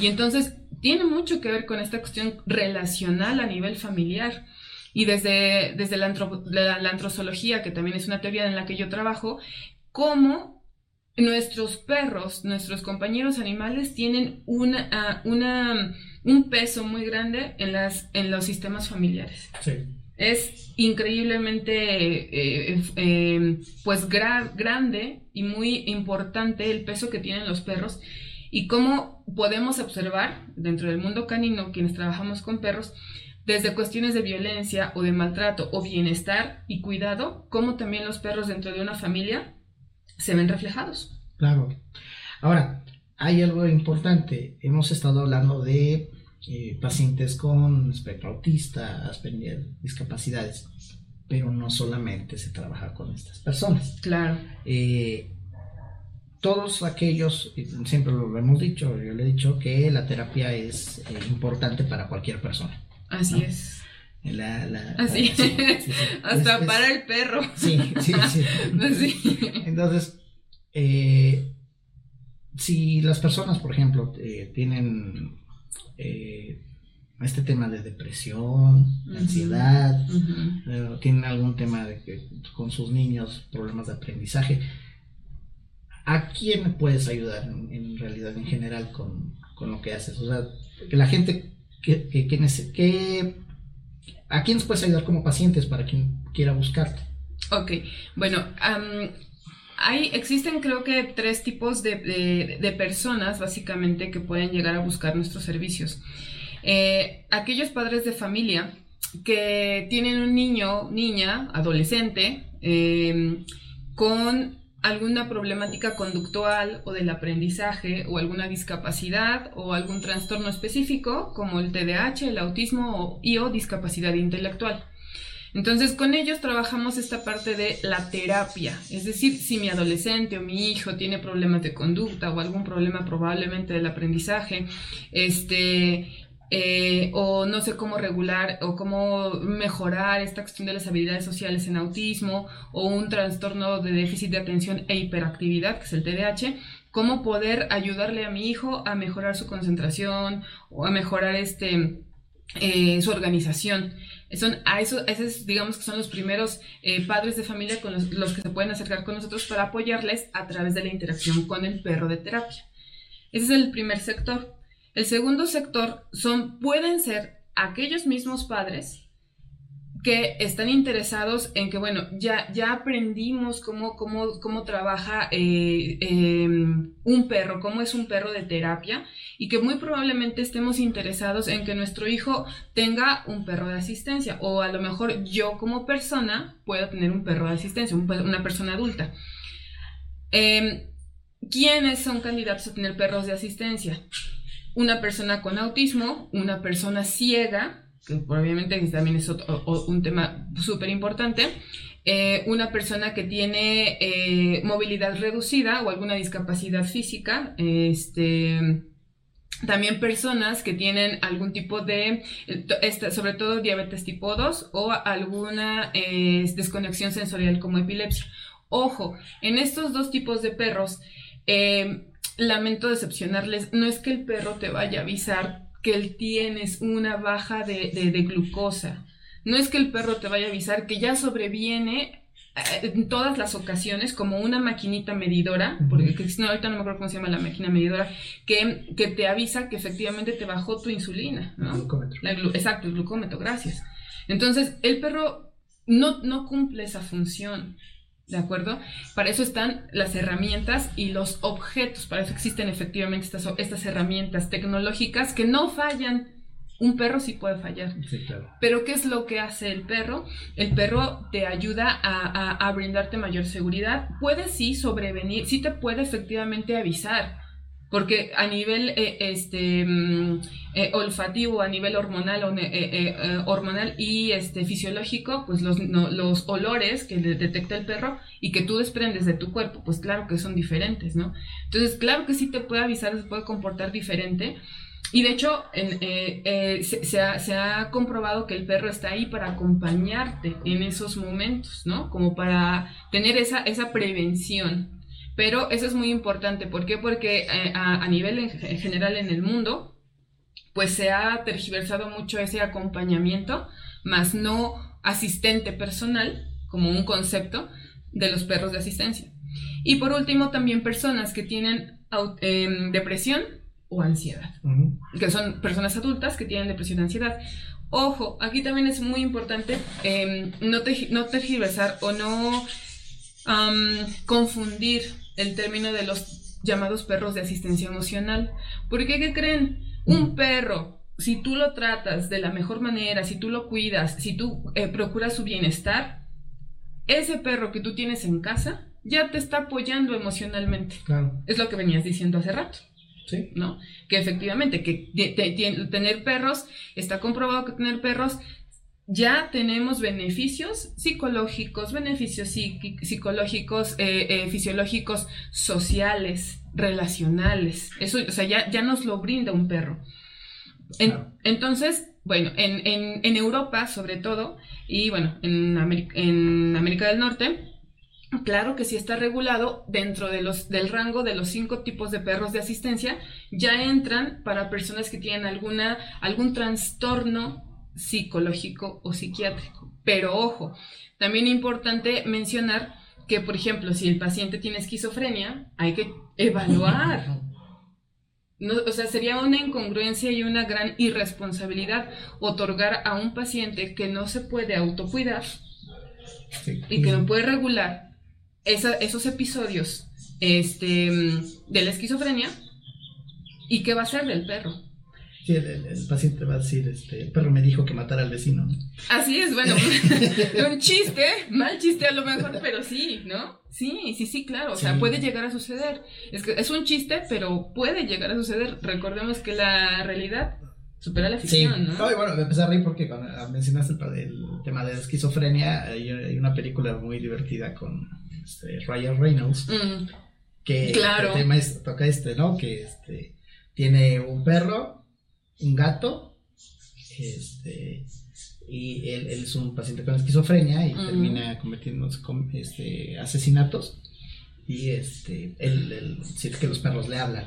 Y entonces tiene mucho que ver con esta cuestión relacional a nivel familiar. Y desde, desde la, la, antrozoología, que también es una teoría en la que yo trabajo, cómo nuestros perros, nuestros compañeros animales tienen una, ah, una, un peso muy grande en, las, en los sistemas familiares. Es increíblemente eh, eh, pues grande y muy importante el peso que tienen los perros y cómo podemos observar dentro del mundo canino, quienes trabajamos con perros, desde cuestiones de violencia o de maltrato o bienestar y cuidado, cómo también los perros dentro de una familia se ven reflejados. Claro. Ahora, hay algo importante. Hemos estado hablando de eh, pacientes con espectro autista, Asperger, discapacidades, pero no solamente se trabaja con estas personas. Claro. Eh, todos aquellos, siempre lo hemos dicho, yo le he dicho que la terapia es eh, importante para cualquier persona. Así es. La, Así. Hasta para el perro. Sí, sí, sí. Entonces, eh, si las personas, por ejemplo, eh, tienen este tema de depresión, ansiedad, tienen algún tema de que, con sus niños, problemas de aprendizaje, ¿a quién puedes ayudar en, realidad, en general, con, lo que haces? O sea, que la gente, que, que, ¿a quiénes puedes ayudar como pacientes para quien quiera buscarte? Ok, bueno, hay, existen creo que tres tipos de, personas básicamente que pueden llegar a buscar nuestros servicios. Eh, aquellos padres de familia que tienen un niño, niña, adolescente, eh, con alguna problemática conductual o del aprendizaje o alguna discapacidad o algún trastorno específico como el TDAH, el autismo y o discapacidad intelectual. Entonces con ellos trabajamos esta parte de la terapia, es decir, si mi adolescente o mi hijo tiene problemas de conducta o algún problema probablemente del aprendizaje, este, eh, o no sé cómo regular o cómo mejorar esta cuestión de las habilidades sociales en autismo o un trastorno de déficit de atención e hiperactividad, que es el TDAH, cómo poder ayudarle a mi hijo a mejorar su concentración o a mejorar este, eh, su organización. Son, a eso, esos digamos que son los primeros eh, padres de familia con los, los que se pueden acercar con nosotros para apoyarles a través de la interacción con el perro de terapia. Ese es el primer sector. El segundo sector son, pueden ser aquellos mismos padres que están interesados en que, bueno, ya, ya aprendimos cómo, cómo, cómo trabaja eh, em, un perro, cómo es un perro de terapia, y que muy probablemente estemos interesados en que nuestro hijo tenga un perro de asistencia, o a lo mejor yo como persona pueda tener un perro de asistencia, una persona adulta. Em, ¿Quiénes son candidatos a tener perros de asistencia? Una persona con autismo, una persona ciega, que obviamente también es un tema súper importante, eh, una persona que tiene eh, movilidad reducida o alguna discapacidad física, este, también personas que tienen algún tipo de, sobre todo diabetes tipo 2 o alguna eh, desconexión sensorial como epilepsia. Ojo, en estos dos tipos de perros, lamento decepcionarles, no es que el perro te vaya a avisar que él tienes una baja de, glucosa, no es que el perro te vaya a avisar que ya sobreviene eh, en todas las ocasiones como una maquinita medidora, porque no, ahorita no me acuerdo cómo se llama la máquina medidora, que, que te avisa que efectivamente te bajó tu insulina. ¿no? glucómetro. exacto, el glucómetro, gracias. Entonces, el perro no, no cumple esa función. ¿De acuerdo? Para eso están las herramientas y los objetos. Para eso existen efectivamente estas, estas herramientas tecnológicas que no fallan. Un perro sí puede fallar. Pero ¿qué es lo que hace el perro? El perro te ayuda a, a brindarte mayor seguridad. Puede sí sobrevenir, sí te puede efectivamente avisar porque a nivel eh, este, mm, eh, olfativo, a nivel hormonal, eh, hormonal y este, fisiológico, pues los, los olores que detecta el perro y que tú desprendes de tu cuerpo, pues claro que son diferentes, ¿no? Entonces, claro que sí te puede avisar, se puede comportar diferente. Y de hecho, se, ha, se, ha, comprobado que el perro está ahí para acompañarte en esos momentos, ¿no? Como para tener esa, esa prevención. Pero eso es muy importante. ¿Por qué? Porque eh, a, nivel en, general en el mundo, pues se ha tergiversado mucho ese acompañamiento, más no asistente personal, como un concepto de los perros de asistencia. Y por último, también personas que tienen em, depresión o ansiedad, que son personas adultas que tienen depresión o ansiedad. Ojo, aquí también es muy importante em, no, no tergiversar o no confundir el término de los llamados perros de asistencia emocional. Porque, ¿qué creen? Un perro, si tú lo tratas de la mejor manera, si tú lo cuidas, si tú eh, procuras su bienestar, ese perro que tú tienes en casa ya te está apoyando emocionalmente. Claro. Es lo que venías diciendo hace rato. Sí. ¿No? Que efectivamente, que tener perros, está comprobado que tener perros ya tenemos beneficios psicológicos, beneficios psicológicos, eh, eh, fisiológicos, sociales, relacionales. Eso, o sea, ya, ya nos lo brinda un perro. Entonces, bueno, en, en, Europa sobre todo, y bueno, en, en América del Norte, Claro que sí está regulado dentro de los, del rango de los cinco tipos de perros de asistencia, ya entran para personas que tienen alguna, algún trastorno psicológico o psiquiátrico. Pero ojo, también es importante mencionar que, por ejemplo, si el paciente tiene esquizofrenia, hay que evaluar. No, o sea, sería una incongruencia y una gran irresponsabilidad otorgar a un paciente que no se puede autocuidar y que no puede regular esos episodios este, de la esquizofrenia y qué va a ser del perro. Sí, el, paciente va a decir, este, el perro me dijo que matara al vecino. Así es, bueno, un chiste, mal chiste a lo mejor, pero sí, ¿no? Sí, sí, sí, claro, o sea, puede llegar a suceder. Es que es un chiste, pero puede llegar a suceder. Recordemos que la realidad supera la ficción, ¿no? y bueno, me empecé a reír porque cuando mencionaste el, tema de la esquizofrenia, hay, una película muy divertida con este, Ryan Reynolds, mm. que claro. el tema es, toca este, ¿no? Que este, tiene un perro un gato, este, y él, es un paciente con esquizofrenia y termina cometiendo este, asesinatos. Y este, él, siente que los perros le hablan.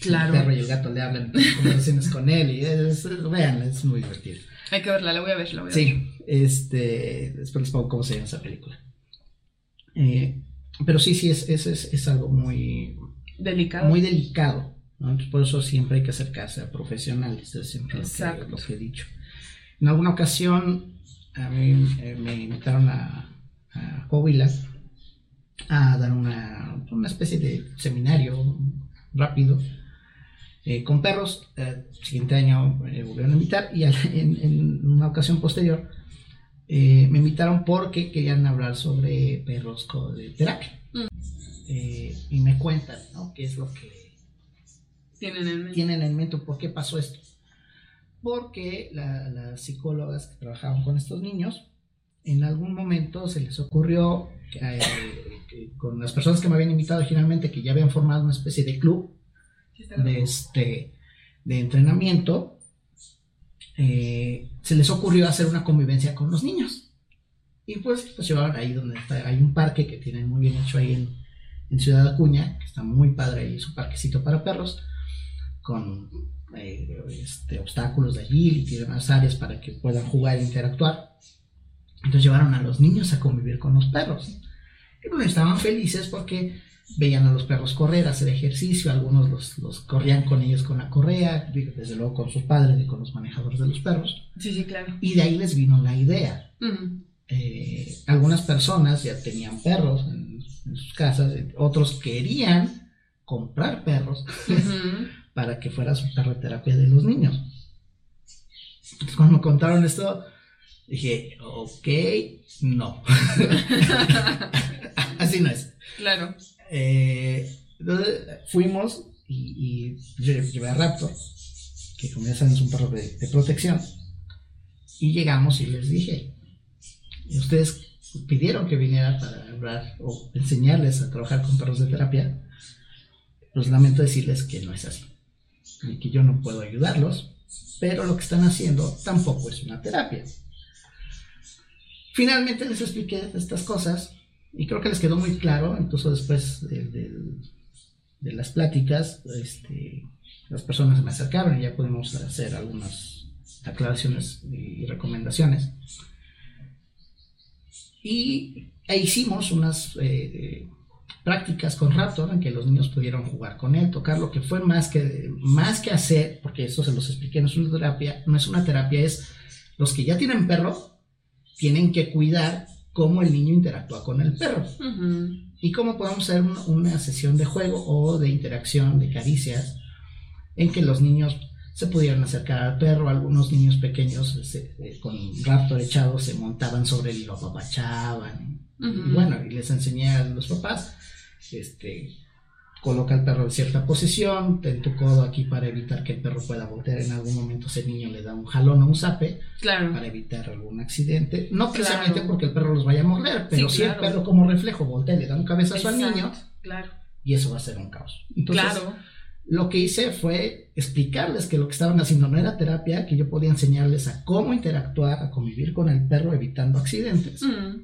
Claro. El perro y el gato le hablan conversaciones con él. Y es, vean, es muy divertido. Hay que verla, la voy a ver, la voy a ver. Sí, este, después les pongo cómo se llama esa película. Eh, pero sí, sí, es, es, es algo muy delicado. Muy delicado por eso siempre hay que acercarse a profesionales, es siempre lo que, he dicho. En alguna ocasión a mí eh, me invitaron a, a Coahuila a dar una, una, especie de seminario rápido eh, con perros. El siguiente año me volvieron a invitar y en, una ocasión posterior eh, me invitaron porque querían hablar sobre perros de terapia. Mm. y me cuentan ¿no? qué es lo que tienen en mente. por qué pasó esto. Porque las psicólogas que trabajaban con estos niños, en algún momento se les ocurrió, eh, con las personas que me habían invitado originalmente, que ya habían formado una especie de club de, este, de entrenamiento, eh, se les ocurrió hacer una convivencia con los niños. Y pues los llevaban ahí donde está, hay un parque que tienen muy bien hecho ahí en, en Ciudad Acuña, que está muy padre ahí, su parquecito para perros con eh, este, obstáculos de allí y demás áreas para que puedan jugar e interactuar. Entonces llevaron a los niños a convivir con los perros. Y bueno, estaban felices porque veían a los perros correr, hacer ejercicio, algunos los, los, corrían con ellos con la correa, desde luego con sus padres y con los manejadores de los perros. Sí, sí, claro. Y de ahí les vino la idea. Eh, algunas personas ya tenían perros en, sus casas, otros querían comprar perros. Para que fuera su terapia de los niños. Entonces, cuando me contaron esto, dije, ok, no. Así no es. Claro. Eh, entonces fuimos y, y llevé a Raptor, que como ya saben es un perro de, protección, y llegamos y les dije, ustedes pidieron que viniera para hablar o enseñarles a trabajar con perros de terapia, pues lamento decirles que no es así y que yo no puedo ayudarlos, pero lo que están haciendo tampoco es una terapia. Finalmente les expliqué estas cosas Y creo que les quedó muy claro, incluso después de, las pláticas, este, las personas me acercaron y ya pudimos hacer algunas aclaraciones y recomendaciones. Y e hicimos unas eh, prácticas con Raptor en que los niños pudieron jugar con él, tocar lo que fue más que, más que hacer, porque eso se los expliqué, no es una terapia, no es una terapia, es los que ya tienen perro, tienen que cuidar cómo el niño interactúa con el perro. Y cómo podemos hacer una sesión de juego o de interacción, de caricias, en que los niños se pudieran acercar al perro, algunos niños pequeños eh, con raptor echado se montaban sobre él y lo apapachaban. bueno, y les enseñé a los papás este, coloca al perro en cierta posición, ten tu codo aquí para evitar que el perro pueda voltear. En algún momento, ese niño le da un jalón o un zape para evitar algún accidente, no precisamente porque el perro los vaya a morder, pero si el perro como reflejo voltea y le da un cabezazo al niño, y eso va a ser un caos. Entonces, lo que hice fue explicarles que lo que estaban haciendo no era terapia, que yo podía enseñarles a cómo interactuar, a convivir con el perro evitando accidentes. Mm.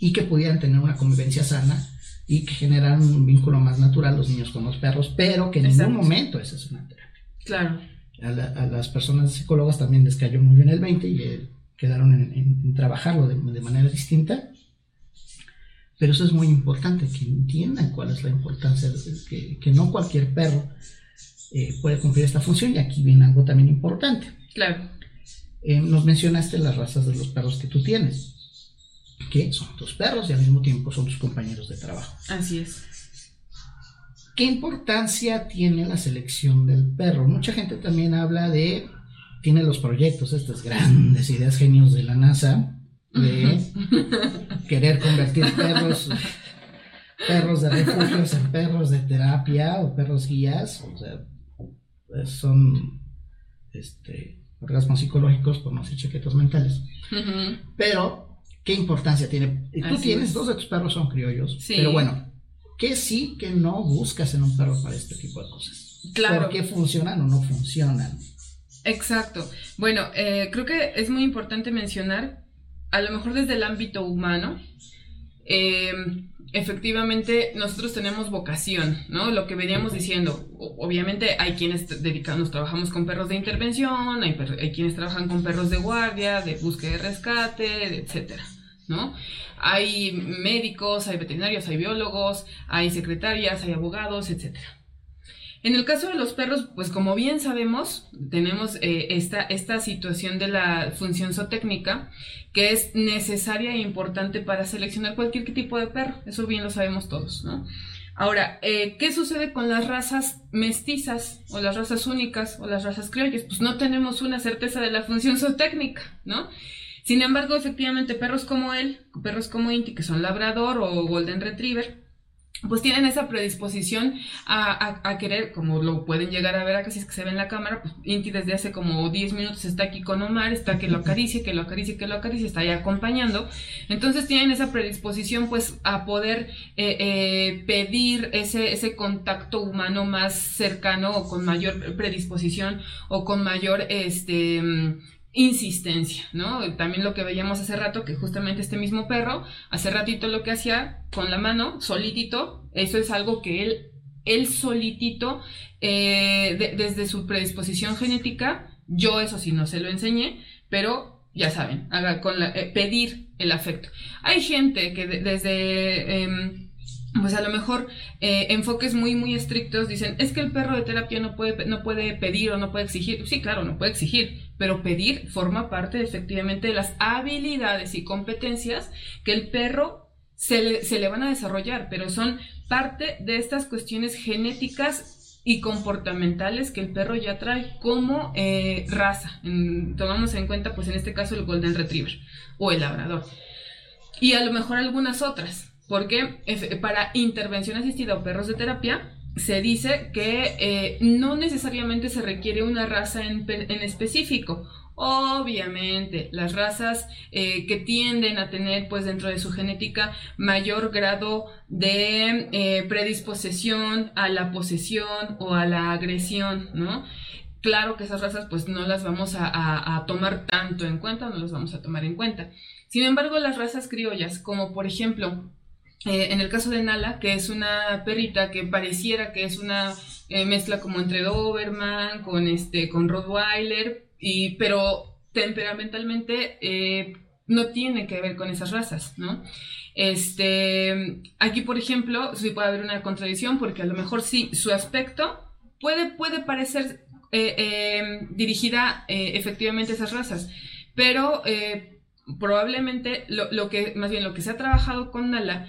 Y que pudieran tener una convivencia sana y que generan un vínculo más natural los niños con los perros, pero que en ningún momento esa es una terapia. Claro. A, las personas psicólogas también les cayó muy bien el 20 y quedaron en, trabajarlo de, manera distinta. Pero eso es muy importante, que entiendan cuál es la importancia, que, que no cualquier perro eh, puede cumplir esta función. Y aquí viene algo también importante. Claro. Eh, nos mencionaste las razas de los perros que tú tienes que son tus perros y al mismo tiempo son tus compañeros de trabajo. Así es. ¿Qué importancia tiene la selección del perro? Mucha gente también habla de, tiene los proyectos, estas grandes ideas genios de la NASA, de querer convertir perros, perros de refugios en perros de terapia o perros guías, o sea, son este, orgasmos psicológicos, por no decir chaquetos mentales. Pero ¿Qué importancia tiene? Tú tienes, dos de tus perros son criollos, pero bueno, ¿qué sí que no buscas en un perro para este tipo de cosas? Claro. ¿Por qué funcionan o no funcionan? Exacto. Bueno, eh, creo que es muy importante mencionar, a lo mejor desde el ámbito humano, eh, efectivamente nosotros tenemos vocación, ¿no? Lo que veníamos diciendo, obviamente hay quienes dedicamos, trabajamos con perros de intervención, hay, hay, quienes trabajan con perros de guardia, de búsqueda y rescate, etcétera. ¿No? Hay médicos, hay veterinarios, hay biólogos, hay secretarias, hay abogados, etc. En el caso de los perros, pues como bien sabemos, tenemos eh, esta, situación de la función zootécnica que es necesaria e importante para seleccionar cualquier tipo de perro. Eso bien lo sabemos todos, ¿no? Ahora, eh, ¿qué sucede con las razas mestizas o las razas únicas o las razas criollas? Pues no tenemos una certeza de la función zootécnica, ¿no? Sin embargo, efectivamente, perros como él, perros como Inti, que son labrador o golden retriever, pues tienen esa predisposición a, querer, como lo pueden llegar a ver acá si es que se ve en la cámara, pues Inti desde hace como 10 minutos está aquí con Omar, está que lo acaricie, que lo acaricie, que lo acaricie, está ahí acompañando. Entonces tienen esa predisposición pues a poder eh, eh, pedir ese, ese contacto humano más cercano o con mayor predisposición o con mayor este insistencia, ¿no? También lo que veíamos hace rato, que justamente este mismo perro, hace ratito lo que hacía con la mano, solitito, eso es algo que él, él solitito, eh, desde su predisposición genética, yo eso sí no se lo enseñé, pero ya saben, haga con la, eh, pedir el afecto. Hay gente que desde... Em, pues a lo mejor eh, enfoques muy muy estrictos dicen es que el perro de terapia no puede no puede pedir o no puede exigir sí claro no puede exigir pero pedir forma parte efectivamente de las habilidades y competencias que el perro se le, van a desarrollar, pero son parte de estas cuestiones genéticas y comportamentales que el perro ya trae como eh, raza. tomamos en cuenta, pues en este caso, el Golden Retriever o el Labrador. Y a lo mejor algunas otras, porque para intervención asistida o perros de terapia, se dice que eh, no necesariamente se requiere una raza en, específico. Obviamente, las razas eh, que tienden a tener, pues dentro de su genética, mayor grado de eh, predisposición a la posesión o a la agresión, ¿no? Claro que esas razas, pues no las vamos a, a tomar tanto en cuenta, no las vamos a tomar en cuenta. Sin embargo, las razas criollas, como por ejemplo eh, en el caso de Nala, que es una perrita que pareciera que es una eh, mezcla como entre Doberman con este con Rottweiler y pero temperamentalmente eh, no tiene que ver con esas razas, ¿no? Este, aquí, por ejemplo, sí puede haber una contradicción porque a lo mejor sí, su aspecto puede, puede parecer dirigida efectivamente a esas razas, pero probablemente lo, lo, que, más bien lo que se ha trabajado con Nala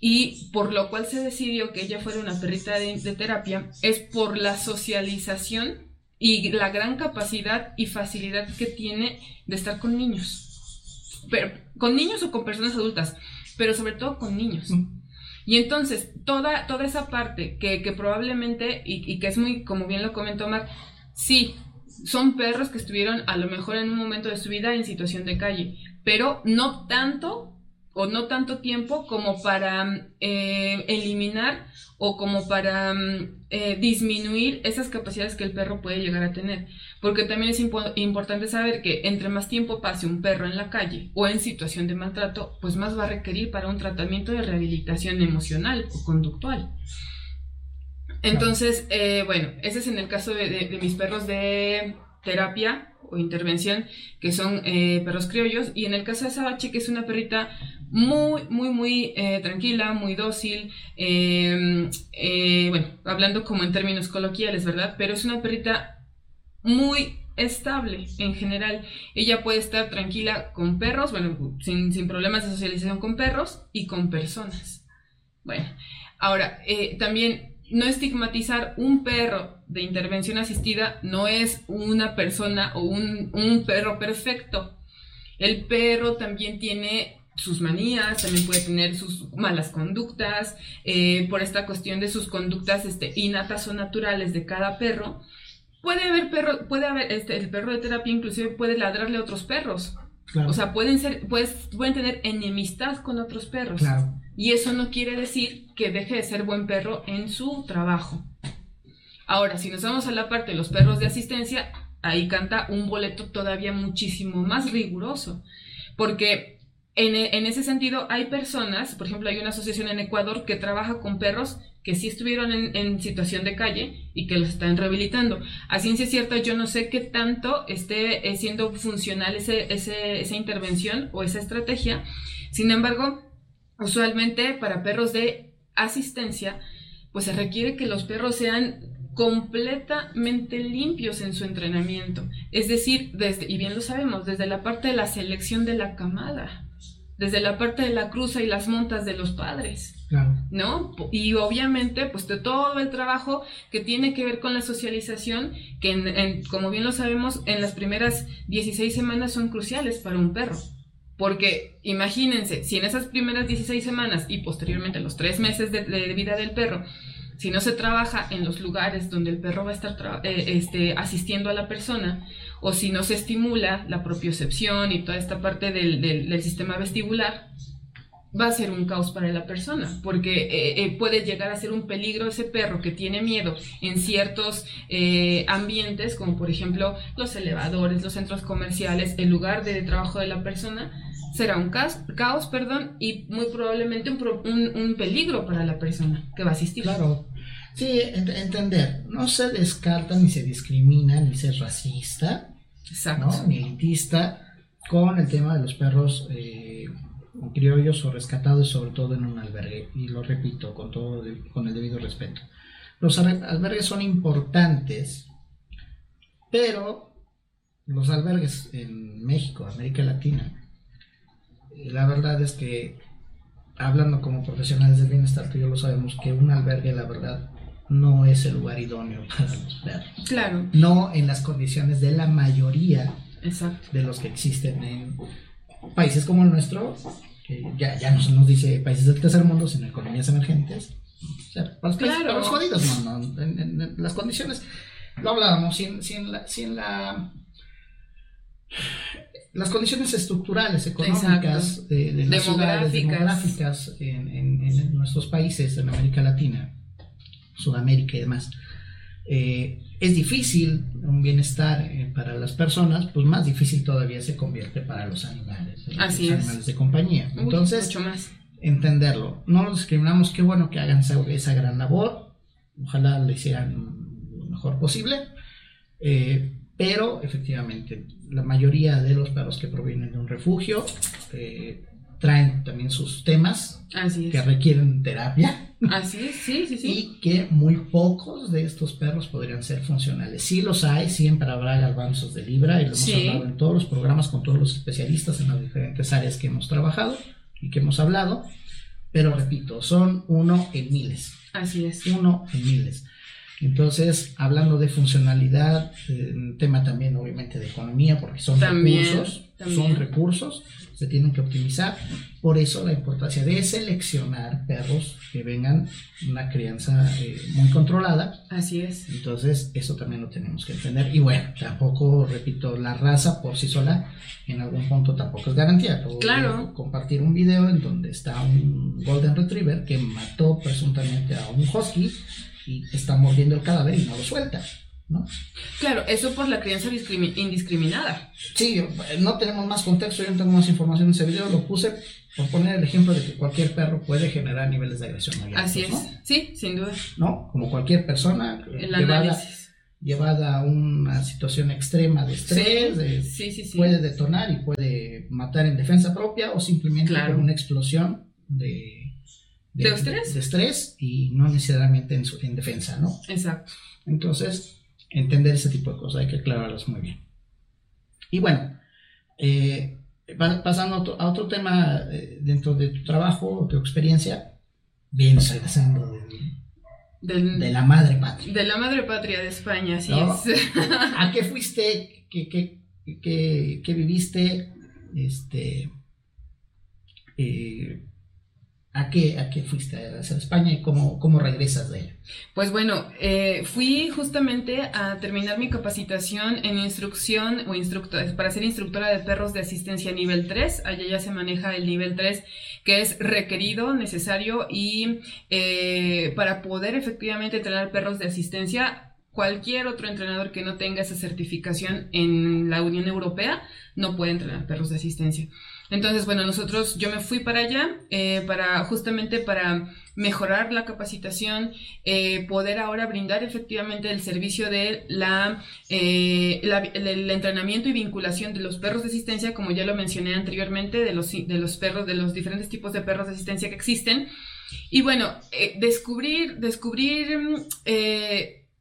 y por lo cual se decidió que ella fuera una perrita de, terapia es por la socialización y la gran capacidad y facilidad que tiene de estar con niños. Pero, con niños o con personas adultas, pero sobre todo con niños. Mm. Y entonces, toda, toda esa parte que, que probablemente, y, y, que es muy, como bien lo comentó Mar, sí, son perros que estuvieron a lo mejor en un momento de su vida en situación de calle, pero no tanto o no tanto tiempo como para eh, eliminar o como para mm, eh, disminuir esas capacidades que el perro puede llegar a tener. Porque también es importante saber que entre más tiempo pase un perro en la calle o en situación de maltrato, pues más va a requerir para un tratamiento de rehabilitación emocional o conductual. Entonces, eh, bueno, ese es en el caso de mis perros de terapia o intervención, que son eh, perros criollos. Y en el caso de Sabache, que es una perrita muy, muy, muy eh, tranquila, muy dócil, em, eh, bueno, hablando como en términos coloquiales, ¿verdad? Pero es una perrita muy estable en general. Ella puede estar tranquila con perros, bueno, sin, sin problemas de socialización con perros y con personas. Bueno, ahora, también no estigmatizar un perro de intervención asistida no es una persona o un, perro perfecto. El perro también tiene sus manías, también puede tener sus malas conductas, eh, por esta cuestión de sus conductas este, innatas o naturales de cada perro. Puede haber perro, puede haber, este, el perro de terapia inclusive puede ladrarle a otros perros. O sea, pueden ser, pueden tener enemistad con otros perros. Y eso no quiere decir que deje de ser buen perro en su trabajo. Ahora, si nos vamos a la parte de los perros de asistencia, ahí canta un boleto todavía muchísimo más riguroso. Porque en, ese sentido hay personas, por ejemplo, hay una asociación en Ecuador que trabaja con perros que sí estuvieron en, situación de calle y que los están rehabilitando. A ciencia cierta, yo no sé qué tanto esté eh, siendo funcional ese, esa intervención o esa estrategia. Sin embargo, usualmente para perros de asistencia, pues se requiere que los perros sean completamente limpios en su entrenamiento. Es decir, desde, y bien lo sabemos, desde la parte de la selección de la camada desde la parte de la cruza y las montas de los padres. ¿No? Y obviamente, pues de todo el trabajo que tiene que ver con la socialización, que como bien lo sabemos, en las primeras 16 semanas son cruciales para un perro. Porque imagínense, si en esas primeras 16 semanas y posteriormente los tres meses de, vida del perro, si no se trabaja en los lugares donde el perro va a estar eh, este, asistiendo a la persona, o si no se estimula la propiocepción y toda esta parte del, del, sistema vestibular, va a ser un caos para la persona, porque eh, eh, puede llegar a ser un peligro ese perro que tiene miedo en ciertos eh, ambientes, como por ejemplo los elevadores, los centros comerciales, el lugar de trabajo de la persona, será un caos, caos perdón, y muy probablemente un, un, un peligro para la persona que va a asistir. Claro, Sí, entender, no se descarta ni se discrimina ni se racista, ni elitista con el tema de los perros eh, criollos o rescatados, sobre todo en un albergue, y lo repito con, todo con el debido respeto. Los albergues son importantes, pero los albergues en México, América Latina, eh, la verdad es que hablando como profesionales del bienestar, que yo lo sabemos, que un albergue, la verdad, no es el lugar idóneo para los perros. Claro. No en las condiciones de la mayoría de los que existen en países como el nuestro, que ya, ya no se nos dice países del tercer mundo, sino economías emergentes. O sea, para los, jodidos, no, no. En, las condiciones, lo hablábamos, sin, sin, la, sin la las condiciones estructurales, económicas, de, de, las ciudades demográficas en, en, nuestros países, en América Latina, Sudamérica y demás, eh, es difícil un bienestar eh, para las personas, pues más difícil todavía se convierte para los animales, Así los animales de compañía. Entonces, mucho más. entenderlo. No los discriminamos, qué bueno que hagan esa, gran labor, ojalá lo hicieran lo mejor posible, eh, pero efectivamente la mayoría de los perros que provienen de un refugio eh, traen también sus temas que requieren terapia. Así es, sí, sí, sí. Y que muy pocos de estos perros podrían ser funcionales. Sí los hay, siempre habrá garbanzos de libra y lo hemos hablado en todos los programas con todos los especialistas en las diferentes áreas que hemos trabajado y que hemos hablado. Pero repito, son uno en miles. Así es. Uno en miles. Entonces, hablando de funcionalidad, eh, tema también obviamente de economía, porque son recursos, son recursos, se tienen que optimizar. Por eso la importancia de seleccionar perros que vengan una crianza eh, muy controlada. Así es. Entonces, eso también lo tenemos que entender. Y bueno, tampoco, repito, la raza por sí sola en algún punto tampoco es garantía. claro. Compartir un video en donde está un Golden Retriever que mató presuntamente a un Husky y está mordiendo el cadáver y no lo suelta. ¿No? Claro, eso por la crianza indiscriminada. Sí, no tenemos más contexto, yo no tengo más información en ese video, lo puse por poner el ejemplo de que cualquier perro puede generar niveles de agresión Así es, sí, sin duda. ¿No? Como cualquier persona el llevada, llevada a una situación extrema de estrés, puede detonar y puede matar en defensa propia o simplemente por una explosión de de, estrés? De, estrés y no necesariamente en, su, en defensa, ¿no? Exacto. Entonces, entender ese tipo de cosas hay que aclararlas muy bien. Y bueno, eh, pasando a otro tema eh, dentro de tu trabajo tu experiencia, vienes regresando de la madre patria. De la madre patria de España, así es. ¿A qué fuiste? ¿Qué, qué, qué, qué viviste? Este, eh, ¿A qué, ¿A qué fuiste a España y cómo, cómo regresas de ella? Pues bueno, eh, fui justamente a terminar mi capacitación en instrucción o instructor, para ser instructora de perros de asistencia nivel 3. Allá ya se maneja el nivel 3, que es requerido, necesario y eh, para poder efectivamente entrenar perros de asistencia cualquier otro entrenador que no tenga esa certificación en la Unión Europea no puede entrenar perros de asistencia. Entonces, bueno, nosotros, yo me fui para allá, eh, para justamente para mejorar la capacitación, eh, poder ahora brindar efectivamente el servicio de la, eh, el, entrenamiento y vinculación de los perros de asistencia, como ya lo mencioné anteriormente, de los, de los perros, de los diferentes tipos de perros de asistencia que existen. Y bueno, descubrir, descubrir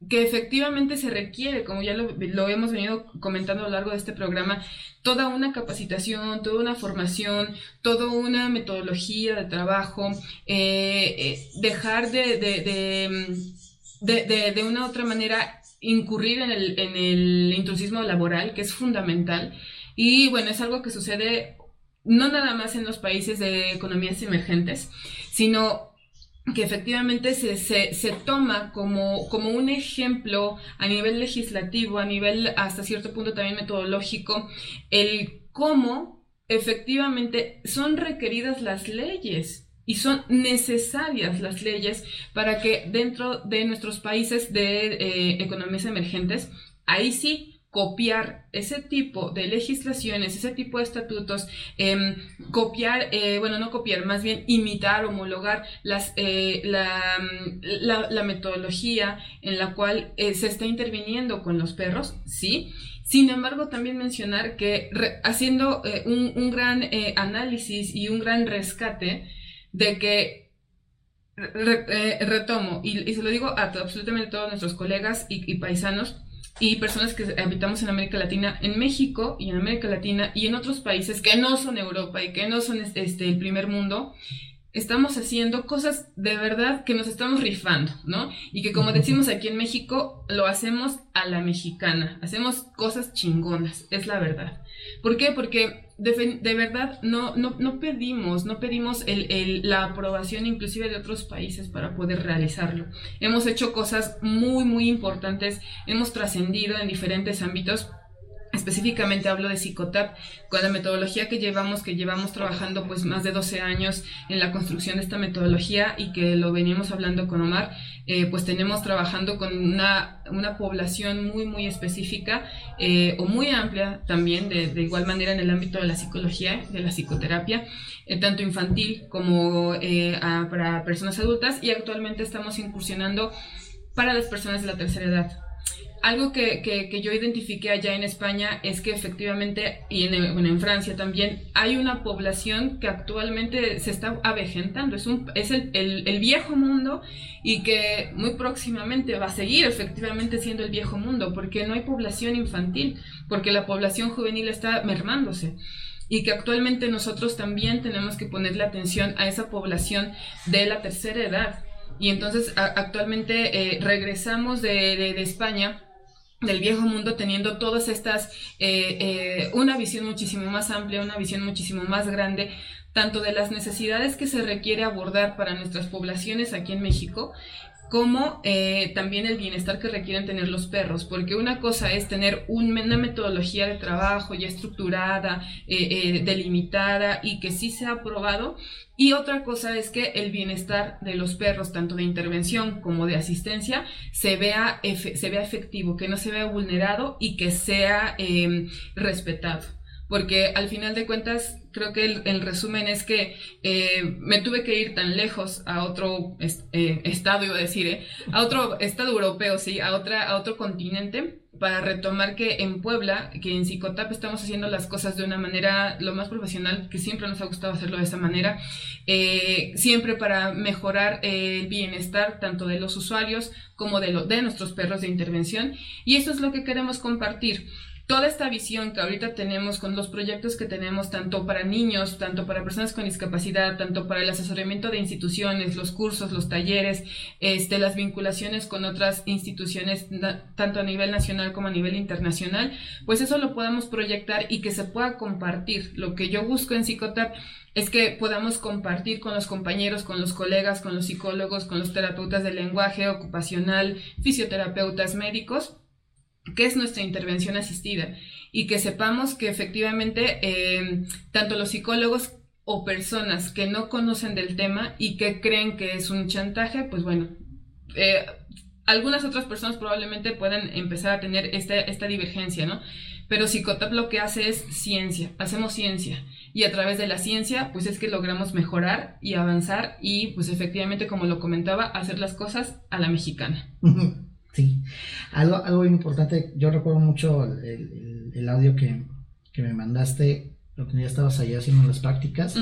que efectivamente se requiere, como ya lo, hemos venido comentando a lo largo de este programa, toda una capacitación, toda una formación, toda una metodología de trabajo, eh, eh, dejar de de, de, una u otra manera incurrir en el, en el intrusismo laboral, que es fundamental. Y bueno, es algo que sucede no nada más en los países de economías emergentes, sino que efectivamente se, se, toma como, como, un ejemplo a nivel legislativo, a nivel hasta cierto punto también metodológico, el cómo efectivamente son requeridas las leyes y son necesarias las leyes para que dentro de nuestros países de eh, economías emergentes, ahí sí copiar ese tipo de legislaciones, ese tipo de estatutos, em, copiar, eh, bueno, no copiar, más bien imitar, homologar las, eh, la, metodología en la cual eh, se está interviniendo con los perros, sí. Sin embargo, también mencionar que haciendo un, gran análisis y un gran rescate de que retomo, y, se lo digo a absolutamente todos nuestros colegas y paisanos, y personas que habitamos en América Latina, en México y en América Latina y en otros países que no son Europa y que no son este, el primer mundo, estamos haciendo cosas de verdad que nos estamos rifando, ¿no? Y que como decimos aquí en México, lo hacemos a la mexicana, hacemos cosas chingonas, es la verdad. ¿Por qué? Porque de, verdad no, no, pedimos, no pedimos el, la aprobación inclusive de otros países para poder realizarlo. Hemos hecho cosas muy, muy importantes, hemos trascendido en diferentes ámbitos específicamente hablo de Psicotap, con la metodología que llevamos, que llevamos trabajando pues más de 12 años en la construcción de esta metodología y que lo veníamos hablando con Omar, eh, pues tenemos trabajando con una, una población muy, muy específica eh, o muy amplia también, de, de, igual manera en el ámbito de la psicología, de la psicoterapia, eh, tanto infantil como para personas adultas. Y actualmente estamos incursionando para las personas de la tercera edad algo que, que, yo identifiqué allá en España es que efectivamente, y en, bueno, en Francia también, hay una población que actualmente se está avejentando. Es, un, es el, el, viejo mundo y que muy próximamente va a seguir efectivamente siendo el viejo mundo, porque no hay población infantil, porque la población juvenil está mermándose y que actualmente nosotros también tenemos que ponerle atención a esa población de la tercera edad. Y entonces actualmente eh, regresamos de, de, de España del viejo mundo teniendo todas estas, eh, eh, una visión muchísimo más amplia, una visión muchísimo más grande, tanto de las necesidades que se requiere abordar para nuestras poblaciones aquí en México, como eh, también el bienestar que requieren tener los perros, porque una cosa es tener una metodología de trabajo ya estructurada, delimitada y que sí se ha aprobado, y otra cosa es que el bienestar de los perros, tanto de intervención como de asistencia, se vea, se vea efectivo, que no se vea vulnerado y que sea respetado. Porque al final de cuentas, creo que el, resumen es que eh, me tuve que ir tan lejos a otro eh, estado, iba a decir, eh, a otro estado europeo, sí, a, otra, a otro continente, para retomar que en Puebla, que en Psicotap estamos haciendo las cosas de una manera lo más profesional, que siempre nos ha gustado hacerlo de esa manera, eh, siempre para mejorar el bienestar tanto de los usuarios como de, lo, de nuestros perros de intervención. Y eso es lo que queremos compartir toda esta visión que ahorita tenemos con los proyectos que tenemos tanto para niños, tanto para personas con discapacidad, tanto para el asesoramiento de instituciones, los cursos, los talleres, este, las vinculaciones con otras instituciones, tanto a nivel nacional como a nivel internacional, pues eso lo podamos proyectar y que se pueda compartir. Lo que yo busco en Psicotap es que podamos compartir con los compañeros, con los colegas, con los psicólogos, con los terapeutas del lenguaje ocupacional, fisioterapeutas, médicos, qué es nuestra intervención asistida y que sepamos que efectivamente eh, tanto los psicólogos o personas que no conocen del tema y que creen que es un chantaje, pues bueno, eh, algunas otras personas probablemente puedan empezar a tener esta, esta divergencia, ¿no? Pero Psicotap lo que hace es ciencia, hacemos ciencia y a través de la ciencia pues es que logramos mejorar y avanzar y pues efectivamente como lo comentaba, hacer las cosas a la mexicana. Sí, algo, algo importante, yo recuerdo mucho el, audio que, me mandaste, lo que ya estabas allá haciendo las prácticas,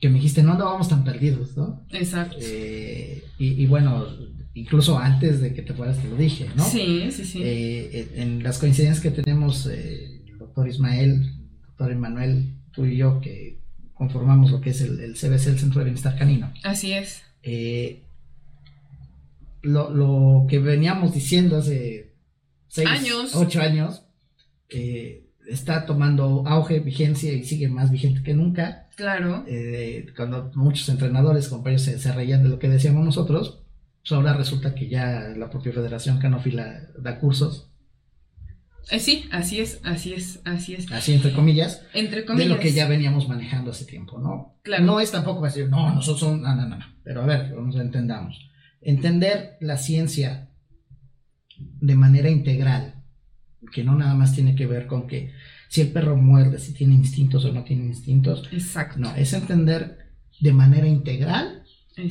que me dijiste, no andábamos tan perdidos, ¿no? Exacto. Eh, y, bueno, incluso antes de que te fueras te lo dije, ¿no? Sí, sí, sí. Eh, en las coincidencias que tenemos, eh, el doctor Ismael, el doctor Emanuel, tú y yo, que conformamos lo que es el, el CBC, el Centro de Bienestar Canino. Así es. Eh, lo, que veníamos diciendo hace seis, años. ocho años, eh, está tomando auge, vigencia y sigue más vigente que nunca. Claro. Eh, cuando muchos entrenadores, compañeros, se, se, reían de lo que decíamos nosotros, pues ahora resulta que ya la propia Federación Canófila da cursos. Eh, sí, así es, así es, así es. Así entre comillas. Entre comillas. De lo que ya veníamos manejando hace tiempo, ¿no? Claro. No es tampoco decir, no, nosotros somos, no, no, no, no. Pero a ver, a entendamos entender la ciencia de manera integral, que no nada más tiene que ver con que si el perro muerde, si tiene instintos o no tiene instintos. Exacto. No, es entender de manera integral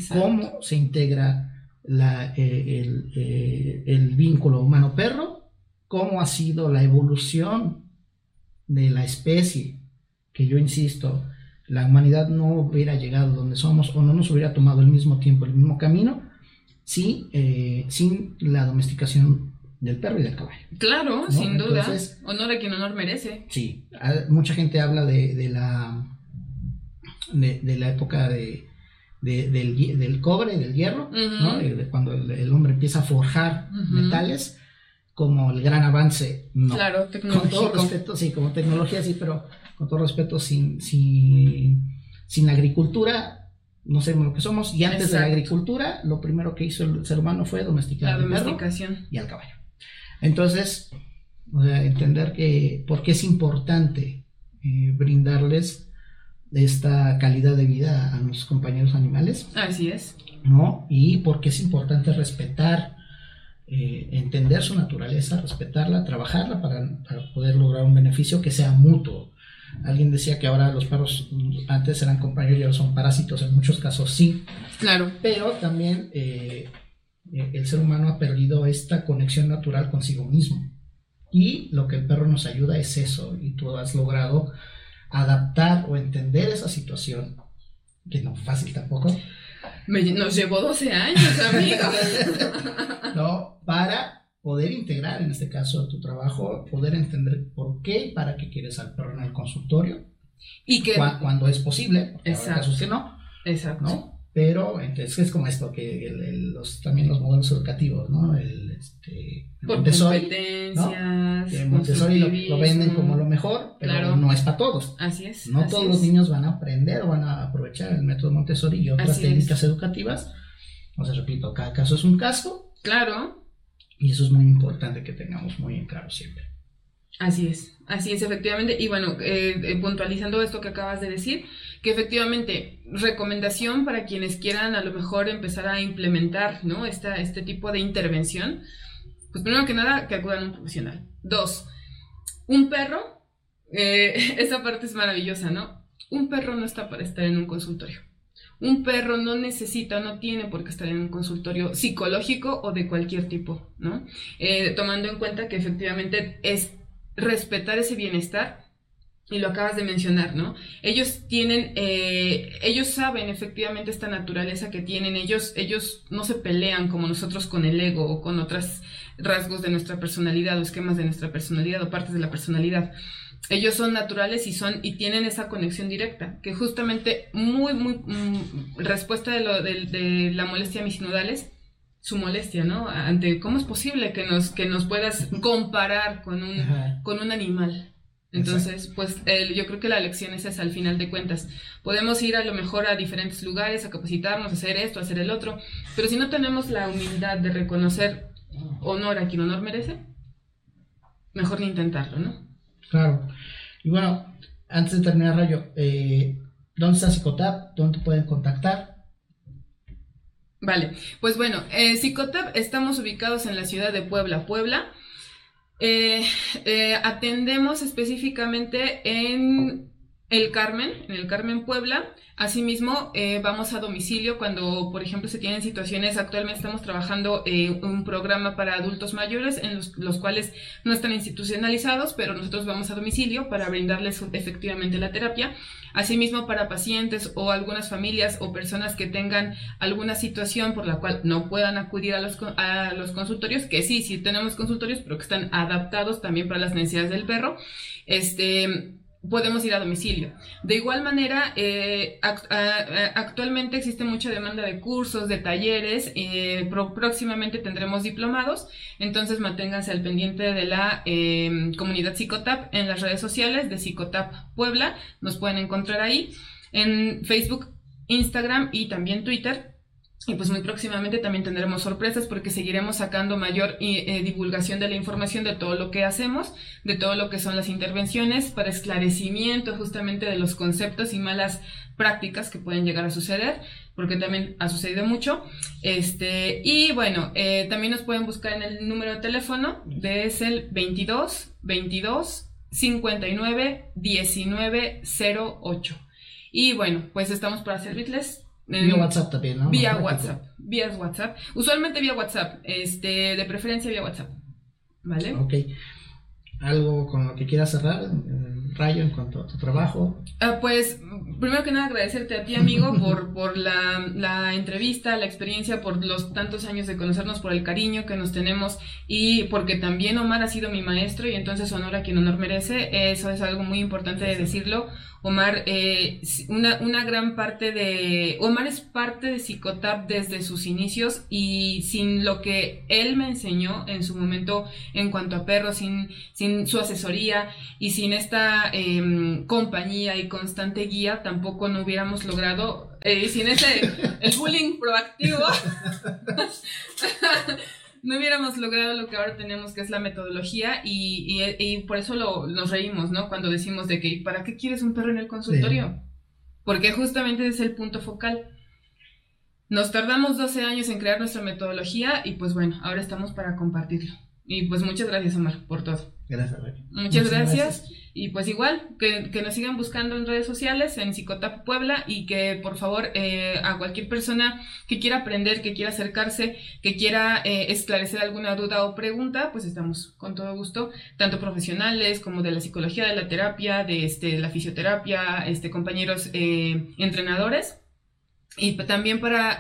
cómo se integra la, eh, el, eh, el vínculo humano-perro, cómo ha sido la evolución de la especie, que yo insisto, la humanidad no hubiera llegado donde somos o no nos hubiera tomado el mismo tiempo, el mismo camino, sí, eh, sin la domesticación del perro y del caballo. Claro, sin duda. honor a quien honor merece. Sí, mucha gente habla de, la de, la época de, del, cobre, del hierro, ¿no? de, cuando el, hombre empieza a forjar metales, como el gran avance, no. Claro, Con todo respeto, sí, como tecnología, sí, pero con todo respeto, sin, sin, sin la agricultura no sabemos lo que somos. Y antes de la agricultura, lo primero que hizo el ser humano fue domesticar la domesticación. y al caballo. Entonces, O sea, entender que por qué es importante eh, brindarles esta calidad de vida a nuestros compañeros animales. Así es. ¿No? Y por qué es importante respetar, eh, entender su naturaleza, respetarla, trabajarla para, para poder lograr un beneficio que sea mutuo. Alguien decía que ahora los perros antes eran compañeros y ahora son parásitos, en muchos casos sí. Claro. Pero también eh, eh, el ser humano ha perdido esta conexión natural consigo mismo. Y lo que el perro nos ayuda es eso, y tú has logrado adaptar o entender esa situación, que no fácil tampoco. nos llevó 12 años, amigo. no, para poder integrar en este caso a tu trabajo, poder entender por qué y para qué quieres al perro en el consultorio. Y que cuando es posible, Exacto. casos que no. Exacto. ¿no? Pero entonces es como esto, que los, también los modelos educativos, ¿no? El, este, Montessori, competencias, Montessori lo, venden como lo mejor, pero no es para todos. Así es. No todos los niños van a aprender o van a aprovechar el método Montessori y otras técnicas educativas. O sea, repito, cada caso es un caso. Claro. Y eso es muy importante que tengamos muy en claro siempre. Así es, así es, efectivamente. Y bueno, eh, eh, puntualizando esto que acabas de decir, que efectivamente, recomendación para quienes quieran a lo mejor empezar a implementar, ¿no? Esta, este tipo de intervención, pues primero que nada, que acudan a un profesional. Dos, un perro, eh, esa parte es maravillosa, ¿no? Un perro no está para estar en un consultorio. Un perro no necesita, no tiene por qué estar en un consultorio psicológico o de cualquier tipo, ¿no? Eh, tomando en cuenta que efectivamente es respetar ese bienestar y lo acabas de mencionar, ¿no? Ellos tienen, eh, ellos saben efectivamente esta naturaleza que tienen, ellos, ellos no se pelean como nosotros con el ego o con otros rasgos de nuestra personalidad o esquemas de nuestra personalidad o partes de la personalidad. Ellos son naturales y son y tienen esa conexión directa, que justamente muy, muy, mm, respuesta de, lo, de, la molestia misinodales, su molestia, ¿no? Ante cómo es posible que nos, que nos puedas comparar con un, con un animal. Entonces, pues yo creo que la lección es esa al final de cuentas. Podemos ir a lo mejor a diferentes lugares a capacitarnos, a hacer esto, a hacer el otro, pero si no tenemos la humildad de reconocer honor a quien honor merece, mejor ni intentarlo, ¿no? Claro. Y bueno, antes de terminar, Rayo, eh, ¿dónde está Psicotap? ¿Dónde pueden contactar? Vale, pues bueno, eh, estamos ubicados en la ciudad de Puebla, Puebla. Eh, eh, atendemos específicamente en el Carmen, en el Carmen Puebla. Asimismo, eh, vamos a domicilio cuando, por ejemplo, se tienen situaciones. Actualmente estamos trabajando en un programa para adultos mayores en los, cuales no están institucionalizados, pero nosotros vamos a domicilio para brindarles efectivamente la terapia. Asimismo, para pacientes o algunas familias o personas que tengan alguna situación por la cual no puedan acudir a los, a los consultorios, que sí, sí tenemos consultorios, pero que están adaptados también para las necesidades del perro. Este, podemos ir a domicilio. De igual manera, eh, actualmente existe mucha demanda de cursos, de talleres, eh, próximamente tendremos diplomados, entonces manténganse al pendiente de la em, comunidad Psicotap en las redes sociales de Psicotap Puebla, nos pueden encontrar ahí, en Facebook, Instagram y también Twitter y pues muy próximamente también tendremos sorpresas porque seguiremos sacando mayor eh, divulgación de la información de todo lo que hacemos, de todo lo que son las intervenciones para esclarecimiento justamente de los conceptos y malas prácticas que pueden llegar a suceder, porque también ha sucedido mucho. Este, y bueno, eh, también nos pueden buscar en el número de teléfono, es el 22 22 59 19 08. Y bueno, pues estamos para servirles Vía WhatsApp también, ¿no? Vía WhatsApp. Vía WhatsApp. Usualmente vía WhatsApp. Este, de preferencia vía WhatsApp. ¿Vale? Ok. ¿Algo con lo que quieras cerrar, Rayo, en cuanto a tu trabajo? Ah, pues, primero que nada, agradecerte a ti, amigo, por, por la, la, entrevista, la experiencia, por los tantos años de conocernos, por el cariño que nos tenemos y porque también Omar ha sido mi maestro y entonces honor a quien honor merece. Eso es algo muy importante de decirlo. Omar, eh, una, una, gran parte de... Omar es parte de Psicotap desde sus inicios y sin lo que él me enseñó en su momento en cuanto a perros, sin, sin su asesoría y sin esta em, compañía y constante guía, tampoco no hubiéramos logrado, eh, sin ese, el bullying proactivo. no hubiéramos logrado lo que ahora tenemos, que es la metodología, y, y, por eso lo, nos reímos, ¿no? Cuando decimos de que, ¿para qué quieres un perro en el consultorio? Porque justamente es el punto focal. Nos tardamos 12 años en crear nuestra metodología y pues bueno, ahora estamos para compartirlo. Y pues muchas gracias, Omar, por todo. Gracias, Muchas, gracias. Y pues igual, que, nos sigan buscando en redes sociales, en Psicotap Puebla, y que por favor eh, a cualquier persona que quiera aprender, que quiera acercarse, que quiera eh, esclarecer alguna duda o pregunta, pues estamos con todo gusto, tanto profesionales como de la psicología, de la terapia, de este, la fisioterapia, este, compañeros eh, entrenadores y también para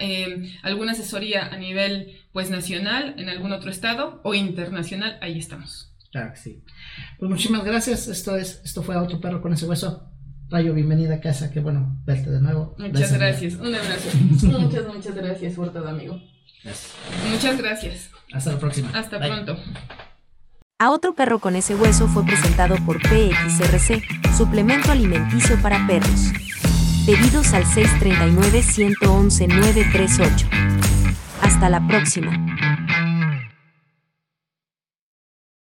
alguna asesoría a nivel pues nacional en algún otro estado o internacional, ahí estamos. Claro que sí. Pues muchísimas gracias. Esto es, esto fue Otro Perro con ese hueso. Rayo, bienvenida a casa. Qué bueno verte de nuevo. Muchas gracias. Un abrazo. muchas, muchas gracias por todo, amigo. Muchas gracias. Hasta la próxima. Hasta pronto. A Otro Perro con ese hueso fue presentado por PXRC, suplemento alimenticio para perros. Pedidos al 639-111-938. Hasta la próxima.